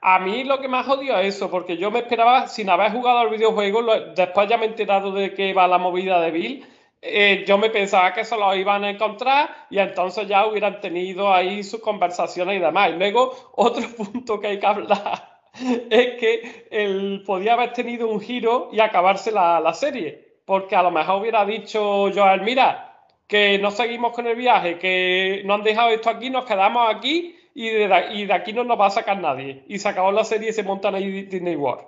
Speaker 2: A mí lo que más odio es eso, porque yo me esperaba, sin haber jugado al videojuego, lo- después ya me he enterado de que va la movida de Bill, eh, yo me pensaba que se lo iban a encontrar y entonces ya hubieran tenido ahí sus conversaciones y demás. Y luego, otro punto que hay que hablar es que él podía haber tenido un giro y acabarse la, la serie, porque a lo mejor hubiera dicho Joel, mira, que no seguimos con el viaje, que no han dejado esto aquí, nos quedamos aquí y de, y de aquí no nos va a sacar nadie. Y se acabó la serie y se montan ahí Disney World.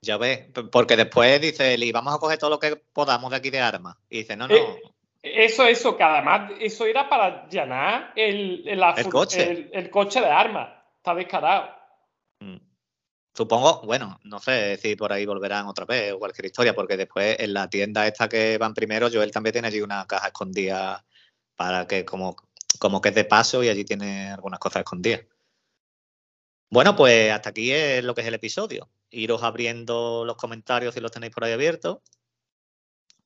Speaker 1: Ya ves, porque después dice Eli, vamos a coger todo lo que podamos de aquí de armas. Y dice, no, no,
Speaker 2: Eh, Eso, eso, que además eso era para llenar el, el,
Speaker 1: coche.
Speaker 2: el- el coche de armas. Está descarado.
Speaker 1: Mm. Supongo, bueno, no sé si por ahí volverán otra vez o cualquier historia, porque después en la tienda esta que van primero, Joel también tiene allí una caja escondida para que como, como que es de paso y allí tiene algunas cosas escondidas. Bueno, pues hasta aquí es lo que es el episodio. Iros abriendo los comentarios si los tenéis por ahí abiertos.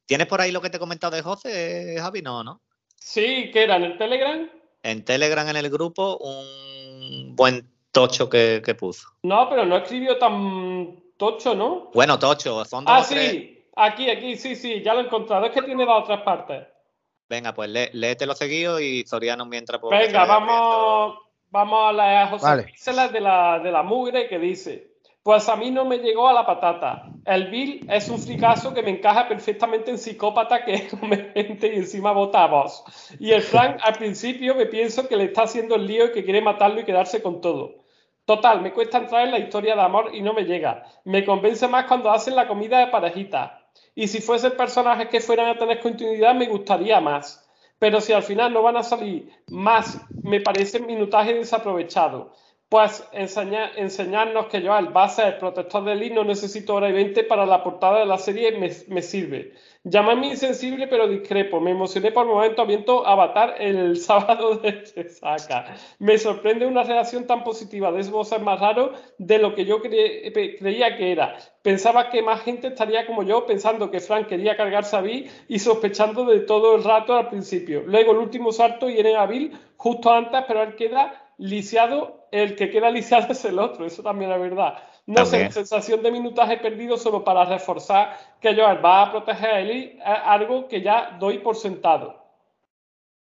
Speaker 1: ¿Tienes por ahí lo que te he comentado de José, Javi? No, ¿no?
Speaker 2: Sí, que era en el Telegram.
Speaker 1: En Telegram, en el grupo, un buen tocho que, que puso.
Speaker 2: No, pero no escribió tan tocho, ¿no?
Speaker 1: Bueno, tocho, son dos
Speaker 2: Ah,
Speaker 1: tres.
Speaker 2: sí. Aquí, aquí, sí, sí, ya lo he encontrado. Es que tiene dos o tres partes.
Speaker 1: Venga, pues lé, léete los seguidos y Soriano mientras. pues,
Speaker 2: Venga, vamos, vamos a la a José
Speaker 3: Vale.
Speaker 2: Píxeles de la, de la mugre que dice: Pues a mí no me llegó a la patata. El Bill es un fricazo que me encaja perfectamente en psicópata que come gente y encima vota a vos. Y el Frank al principio me pienso que le está haciendo el lío y que quiere matarlo y quedarse con todo. Total, me cuesta entrar en la historia de amor y no me llega. Me convence más cuando hacen la comida de parejita. Y si fuesen personajes que fueran a tener continuidad, me gustaría más. Pero si al final no van a salir más, me parece minutaje desaprovechado. Pues enseña- enseñarnos que Joel va a ser protector del I, no necesito hora y 20 para la portada de la serie, me sirve. Llámame insensible pero discrepo. Me emocioné por momentos viendo Avatar el sábado de saca. Me sorprende una reacción tan positiva de voz es más raro de lo que yo cre- creía que era. Pensaba que más gente estaría como yo pensando que Frank quería cargarse a Bill y sospechando de todo el rato al principio. Luego el último salto y a Bill justo antes, pero él queda lisiado. El que queda lisiado es el otro, eso también es verdad. No sé, sensación de minutaje perdido solo para reforzar que Joel va a proteger a Eli, es algo que ya doy por sentado.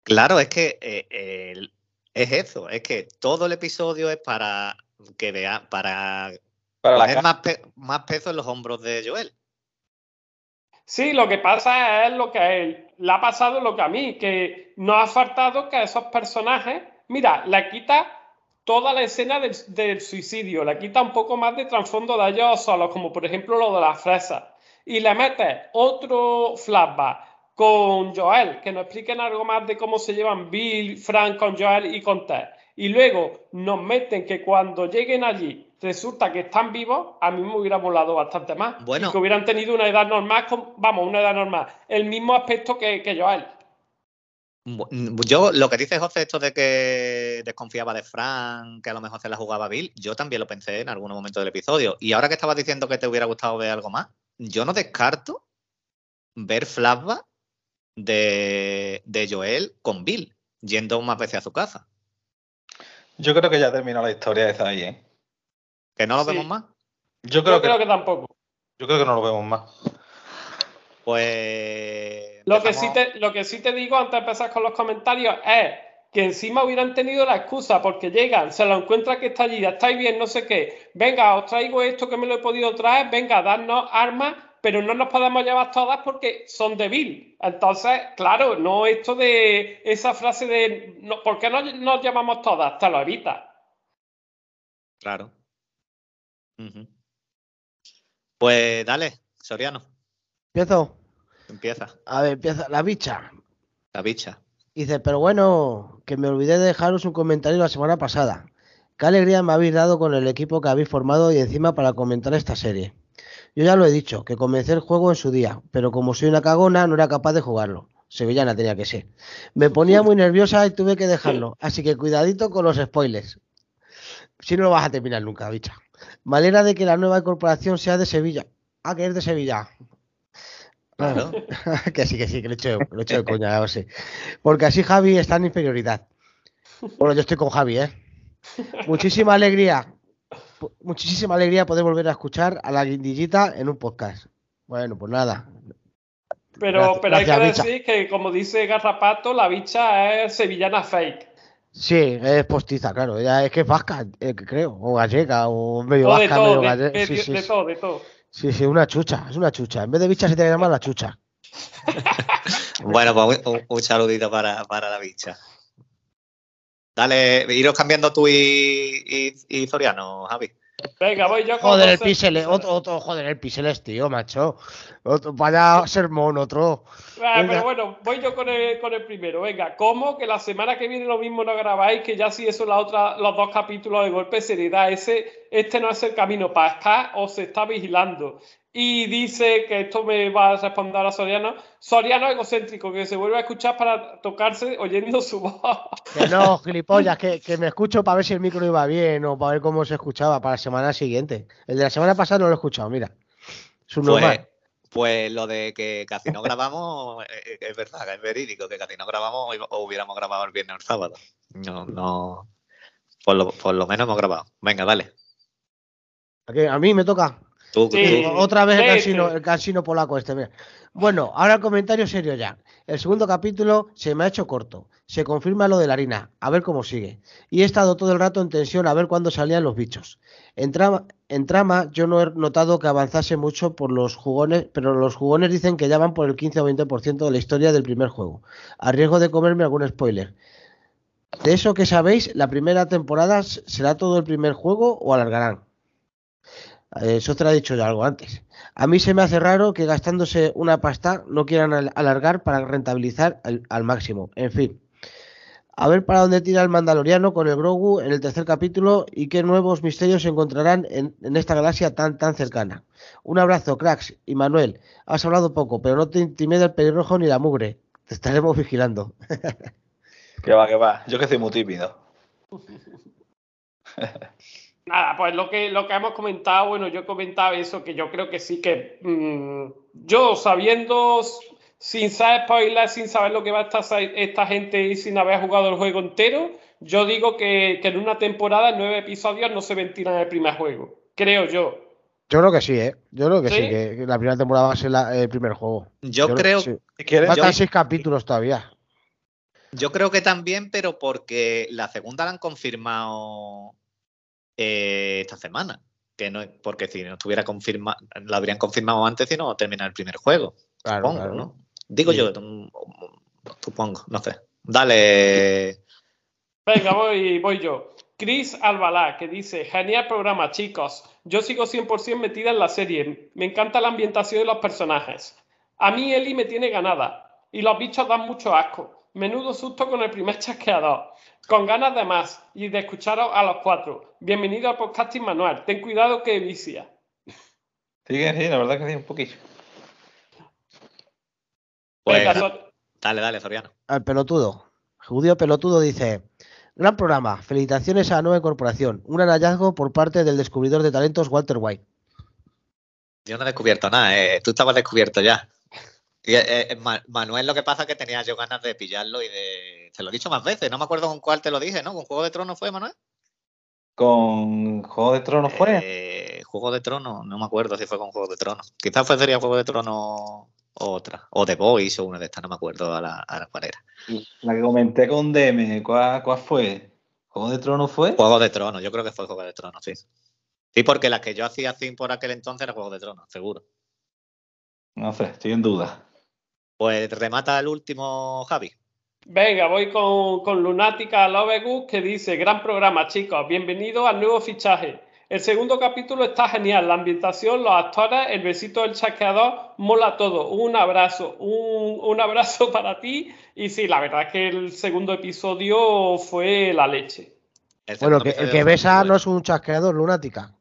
Speaker 1: Claro, es que eh, es eso, es que todo el episodio es para que vea, para
Speaker 4: Para la
Speaker 1: poner más, pe- más peso en los hombros de Joel.
Speaker 2: Sí, lo que pasa es lo que a él le ha pasado lo que a mí, que no ha faltado que a esos personajes, mira, le quita toda la escena del, del suicidio, le quita un poco más de trasfondo de ellos solos, como por ejemplo lo de las fresas, y le mete otro flashback con Joel, que nos expliquen algo más de cómo se llevan Bill, Frank con Joel y con Ted. Y luego nos meten que cuando lleguen allí resulta que están vivos, a mí me hubiera volado bastante más.
Speaker 1: Bueno.
Speaker 2: Y que hubieran tenido una edad normal, con- vamos, una edad normal, el mismo aspecto que, que Joel.
Speaker 1: Yo, lo que dice José, esto de que desconfiaba de Frank, que a lo mejor se la jugaba Bill, yo también lo pensé en algún momento del episodio. Y ahora que estabas diciendo que te hubiera gustado ver algo más, yo no descarto ver flashback de, de Joel con Bill, yendo más veces a su casa.
Speaker 4: Yo creo que ya terminó la historia esa ahí, ¿eh?
Speaker 1: ¿Que no lo
Speaker 2: Sí.
Speaker 1: vemos más?
Speaker 4: Yo creo,
Speaker 2: Yo
Speaker 4: que,
Speaker 2: creo que tampoco.
Speaker 4: yo creo que no lo vemos más.
Speaker 1: Pues.
Speaker 2: Lo que, sí te, lo que sí te digo antes de empezar con los comentarios es que encima hubieran tenido la excusa porque llegan, se lo encuentran que está allí, ya estáis bien, no sé qué. Venga, os traigo esto que me lo he podido traer, venga, darnos armas, pero no nos podemos llevar todas porque son de Bill. Entonces, claro, no esto de esa frase de no, ¿por qué no nos llevamos todas? Te lo evita.
Speaker 1: Claro. Pues dale, Soriano,
Speaker 3: Empiezo.
Speaker 1: empieza.
Speaker 3: A ver, empieza la bicha.
Speaker 1: La bicha.
Speaker 3: Dice, pero bueno, que me olvidé de dejaros un comentario la semana pasada. Qué alegría me habéis dado con el equipo que habéis formado y encima para comentar esta serie. Yo ya lo he dicho, que comencé el juego en su día, pero como soy una cagona no era capaz de jugarlo. Sevillana tenía que ser. Me ponía muy nerviosa y tuve que dejarlo, así que cuidadito con los spoilers. Si no lo vas a terminar nunca, bicha. Me alegra de que la nueva incorporación sea de Sevilla. Ah, que es de Sevilla.
Speaker 1: Claro.
Speaker 3: que sí, que sí, que lo he hecho, lo he hecho de coña, lo sé. Porque así Javi está en inferioridad. Bueno, yo estoy con Javi, ¿eh? Muchísima alegría. Muchísima alegría poder volver a escuchar a la guindillita en un podcast. Bueno, pues nada.
Speaker 2: Pero,
Speaker 3: Gracias-
Speaker 2: pero hay que
Speaker 3: bicha.
Speaker 2: decir que, como dice Garrapato, la bicha es sevillana fake.
Speaker 3: Sí, es postiza, claro. Ella es que es vasca, eh, creo. O gallega, o medio
Speaker 2: O de
Speaker 3: vasca,
Speaker 2: todo,
Speaker 3: medio
Speaker 2: de,
Speaker 3: gallega.
Speaker 2: de-
Speaker 3: Sí, sí,
Speaker 2: de
Speaker 3: sí.
Speaker 2: todo, de todo.
Speaker 3: Sí, sí, una chucha, es una chucha. En vez de bicha se te llama la chucha.
Speaker 1: Bueno, pues un, un saludito para, para la bicha. Dale, iros cambiando tú y, y, y Soriano, Javi.
Speaker 2: Venga, voy yo con
Speaker 3: Joder, el píxeles, otro, otro, joder, el píxeles, tío, macho. Otro, vaya sermón, otro.
Speaker 2: Ah, pero bueno, voy yo con el, con el primero. Venga, ¿cómo que la semana que viene lo mismo no grabáis? Que ya si eso la otra, los dos capítulos de golpe seriedad, ese, este no es el camino para estar o se está vigilando. Y dice que esto me va a responder a Soriano. Soriano egocéntrico, que se vuelve a escuchar para tocarse oyendo su voz.
Speaker 3: Que no, gilipollas, que, que me escucho para ver si el micro iba bien o para ver cómo se escuchaba para la semana siguiente. El de la semana pasada no lo he escuchado, mira. Es un
Speaker 1: Pues,
Speaker 3: normal.
Speaker 1: pues lo de que casi no grabamos eh, es verdad, es verídico, que casi no grabamos o hubiéramos grabado el viernes o el sábado. No, no. Por lo, por lo menos hemos grabado. Venga, dale.
Speaker 3: ¿A qué? A mí me toca.
Speaker 1: Tú,
Speaker 2: Sí.
Speaker 1: tú.
Speaker 3: Otra vez el
Speaker 2: Vete.
Speaker 3: cansino, el cansino polaco este. mira. Bueno, ahora el comentario serio ya. El segundo capítulo se me ha hecho corto. Se confirma lo de la harina. A ver cómo sigue. Y he estado todo el rato en tensión a ver cuándo salían los bichos. En trama, en trama yo no he notado que avanzase mucho por los jugones, pero los jugones dicen que ya van por el 15 o 20% de la historia del primer juego. A riesgo de comerme algún spoiler. De eso que sabéis, la primera temporada será todo el primer juego o alargarán. Eh, Eso te lo ha dicho ya algo antes. A mí se me hace raro que gastándose una pasta no quieran al- alargar para rentabilizar al, al máximo. En fin. A ver para dónde tira el Mandaloriano con el Grogu en el tercer capítulo y qué nuevos misterios se encontrarán en, en esta galaxia tan tan cercana. Un abrazo, cracks. Y Manuel, has hablado poco, pero no te intimida el pelirrojo ni la mugre. Te estaremos vigilando.
Speaker 4: Que va, que va. Yo que soy muy tímido.
Speaker 2: Nada, pues lo que, lo que hemos comentado, bueno, yo comentaba eso, que yo creo que sí que mm, yo sabiendo, sin saber spoilers, sin saber lo que va a estar esta gente y sin haber jugado el juego entero, yo digo que, que en una temporada, en nueve episodios, no se ventilan el primer juego. Creo yo.
Speaker 3: Yo creo que sí, ¿eh? Yo creo que sí,
Speaker 2: ¿Sí?
Speaker 3: que, la primera temporada va a ser la- el primer juego.
Speaker 1: Yo
Speaker 3: creo
Speaker 1: creo,
Speaker 3: que sí.
Speaker 4: Quieres,
Speaker 3: Faltan
Speaker 1: yo-
Speaker 3: seis capítulos todavía.
Speaker 1: yo creo que también, pero porque la segunda la han confirmado eh, esta semana. Que no, porque si no estuviera confirmada, la habrían confirmado antes y no termina el primer juego.
Speaker 3: Claro,
Speaker 1: supongo,
Speaker 3: claro.
Speaker 1: ¿no? Digo
Speaker 3: Sí.
Speaker 1: yo, mm, supongo, no sé. Dale.
Speaker 2: Venga, voy, voy yo. Chris Albalá, que dice, genial programa, chicos. Yo sigo 100% metida en la serie. Me encanta la ambientación de los personajes. A mí Eli me tiene ganada. Y los bichos dan mucho asco. Menudo susto con el primer chasqueador. Con ganas de más y de escucharos a los cuatro. Bienvenido al podcasting manual. Ten cuidado que vicia.
Speaker 4: Sí, sí, la verdad que sí, un poquillo.
Speaker 1: Pues,
Speaker 2: Venga, so-
Speaker 1: dale, dale, Soriano.
Speaker 3: al pelotudo. Judío pelotudo dice: Gran programa, felicitaciones a la nueva incorporación. Un gran hallazgo por parte del descubridor de talentos Walter White.
Speaker 1: Yo no he descubierto nada, eh, tú estabas descubierto ya. Y, eh, eh, Ma- Manuel lo que pasa es que tenía yo ganas de pillarlo y de... Te lo he dicho más veces, no me acuerdo con cuál te lo dije, ¿no? ¿Con Juego de Tronos fue, Manuel?
Speaker 4: Con Juego de Tronos fue.
Speaker 1: Eh, Juego de Tronos, no me acuerdo si fue con Juego de Tronos. Quizás fue sería Juego de Tronos otra. O The Voice o una de estas, no me acuerdo a la, a la cuál era.
Speaker 4: La que comenté con DM, ¿cuál, cuál fue? ¿Juego de Tronos fue?
Speaker 1: Juego de Tronos, yo creo que fue Juego de Tronos, sí. Sí, porque las que yo hacía así por aquel entonces era Juego de Tronos, seguro.
Speaker 4: No sé, estoy en duda.
Speaker 1: Pues remata el último, Javi.
Speaker 2: Venga, voy con, con Lunática Lovegood que dice, gran programa chicos, bienvenido al nuevo fichaje. El segundo capítulo está genial, la ambientación, los actores, el besito del chasqueador, mola todo. Un abrazo, un, un abrazo para ti. Y sí, la verdad es que el segundo episodio fue la leche.
Speaker 1: El
Speaker 3: Bueno, que, el que besa no es un chasqueador lunática.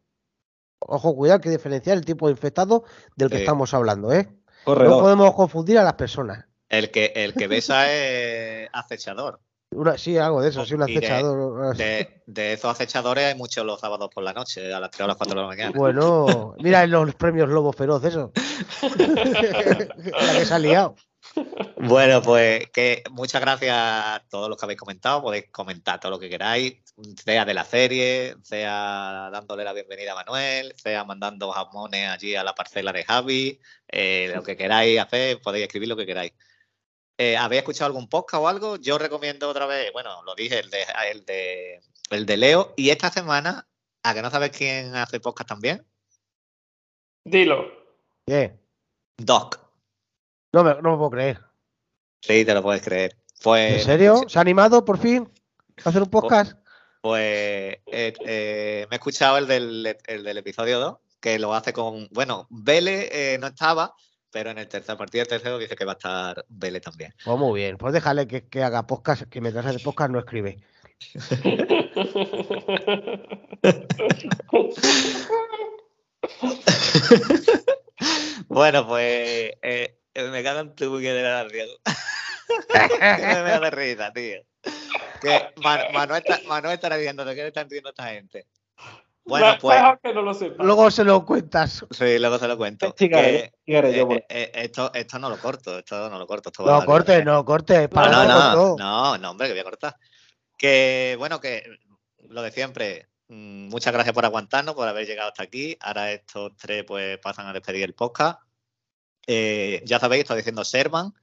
Speaker 3: Ojo, cuidado, que diferenciar el tipo de infectado del que
Speaker 1: Sí.
Speaker 3: estamos hablando, ¿eh? No podemos confundir a las personas.
Speaker 1: El que, el que besa es acechador.
Speaker 3: Una- sí, algo de eso, sí, un
Speaker 1: Y de-
Speaker 3: acechador.
Speaker 1: De, de esos acechadores hay muchos los sábados por la noche, a las 3 o las 4 de la mañana.
Speaker 3: Bueno, mira en los premios Lobo Feroz, eso. la que se ha liado.
Speaker 1: Bueno, pues que muchas gracias a todos los que habéis comentado. Podéis comentar todo lo que queráis, sea de la serie, sea dándole la bienvenida a Manuel, sea mandando jamones allí a la parcela de Javi, eh, lo que queráis hacer, podéis escribir lo que queráis. Eh, ¿Habéis escuchado algún podcast o algo? Yo recomiendo otra vez, bueno, lo dije, el de, el de, el de Leo. Y esta semana, ¿a que no sabes quién hace podcast también?
Speaker 2: Dilo.
Speaker 3: ¿Qué?
Speaker 1: Doc.
Speaker 3: No me, no me puedo creer.
Speaker 1: Sí, te lo puedes creer. Pues,
Speaker 3: ¿En serio? ¿Se ha animado por fin a hacer un podcast?
Speaker 1: Pues eh, eh, me he escuchado el del, el del episodio 2, que lo hace con. Bueno, Vele eh, no estaba, pero en el tercer partido del tercero dice que va a estar Vele también.
Speaker 3: Pues muy bien, pues déjale que, que haga podcast, que mientras hace podcast no escribe.
Speaker 1: Bueno, pues eh, me cagan tu que de la Diego. que me da risa, tío. Que Man- Manuel, está- Manuel estará viendo de qué le están diciendo esta gente. Bueno, pues.
Speaker 2: Mejor que no lo sepa.
Speaker 3: Luego se lo cuentas.
Speaker 1: Sí, luego se lo cuento. Que,
Speaker 4: yo
Speaker 1: eh, eh, eh, esto, esto no lo corto, esto no lo corto. Esto a
Speaker 3: No
Speaker 1: la
Speaker 3: corte,
Speaker 1: vida.
Speaker 3: no corte.
Speaker 1: No,
Speaker 3: Para
Speaker 1: no, no, no, no, hombre, que voy a cortar. Que bueno, que lo de siempre, mm, muchas gracias por aguantarnos, por haber llegado hasta aquí. Ahora estos tres pues pasan a despedir el podcast. Eh, ya sabéis, estoy diciendo Servan,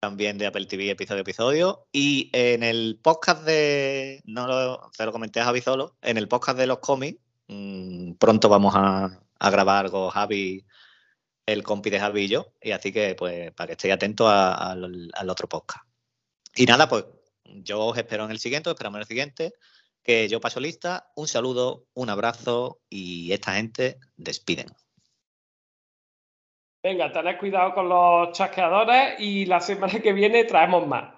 Speaker 1: también de Apple TV, episodio episodio. Y en el podcast de, no lo, se lo comenté a Javi solo, en el podcast de los cómics, mm, pronto vamos a, grabar algo Javi, el compi de Javi y yo. Y así que pues para que estéis atentos a- al- otro podcast. Y nada, pues yo os espero en el siguiente, os esperamos en el siguiente. Que yo paso lista. Un saludo, un abrazo y esta gente despiden.
Speaker 2: Venga, tened cuidado con los chasqueadores y la semana que viene traemos más.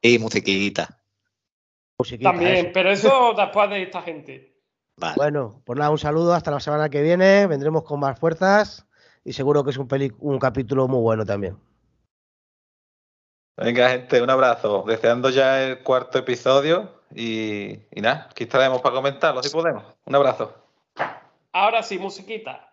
Speaker 1: Y musiquita.
Speaker 3: Musiquita,
Speaker 2: También,
Speaker 3: eso.
Speaker 2: pero eso después de esta gente.
Speaker 1: Vale.
Speaker 3: Bueno, pues nada, un saludo hasta la semana que viene. Vendremos con más fuerzas y seguro que es un, peli- un capítulo muy bueno también.
Speaker 4: Venga, gente, un abrazo. Deseando ya el cuarto episodio y, y nada, aquí estaremos para comentarlo si podemos. Un abrazo.
Speaker 2: Ahora sí, musiquita.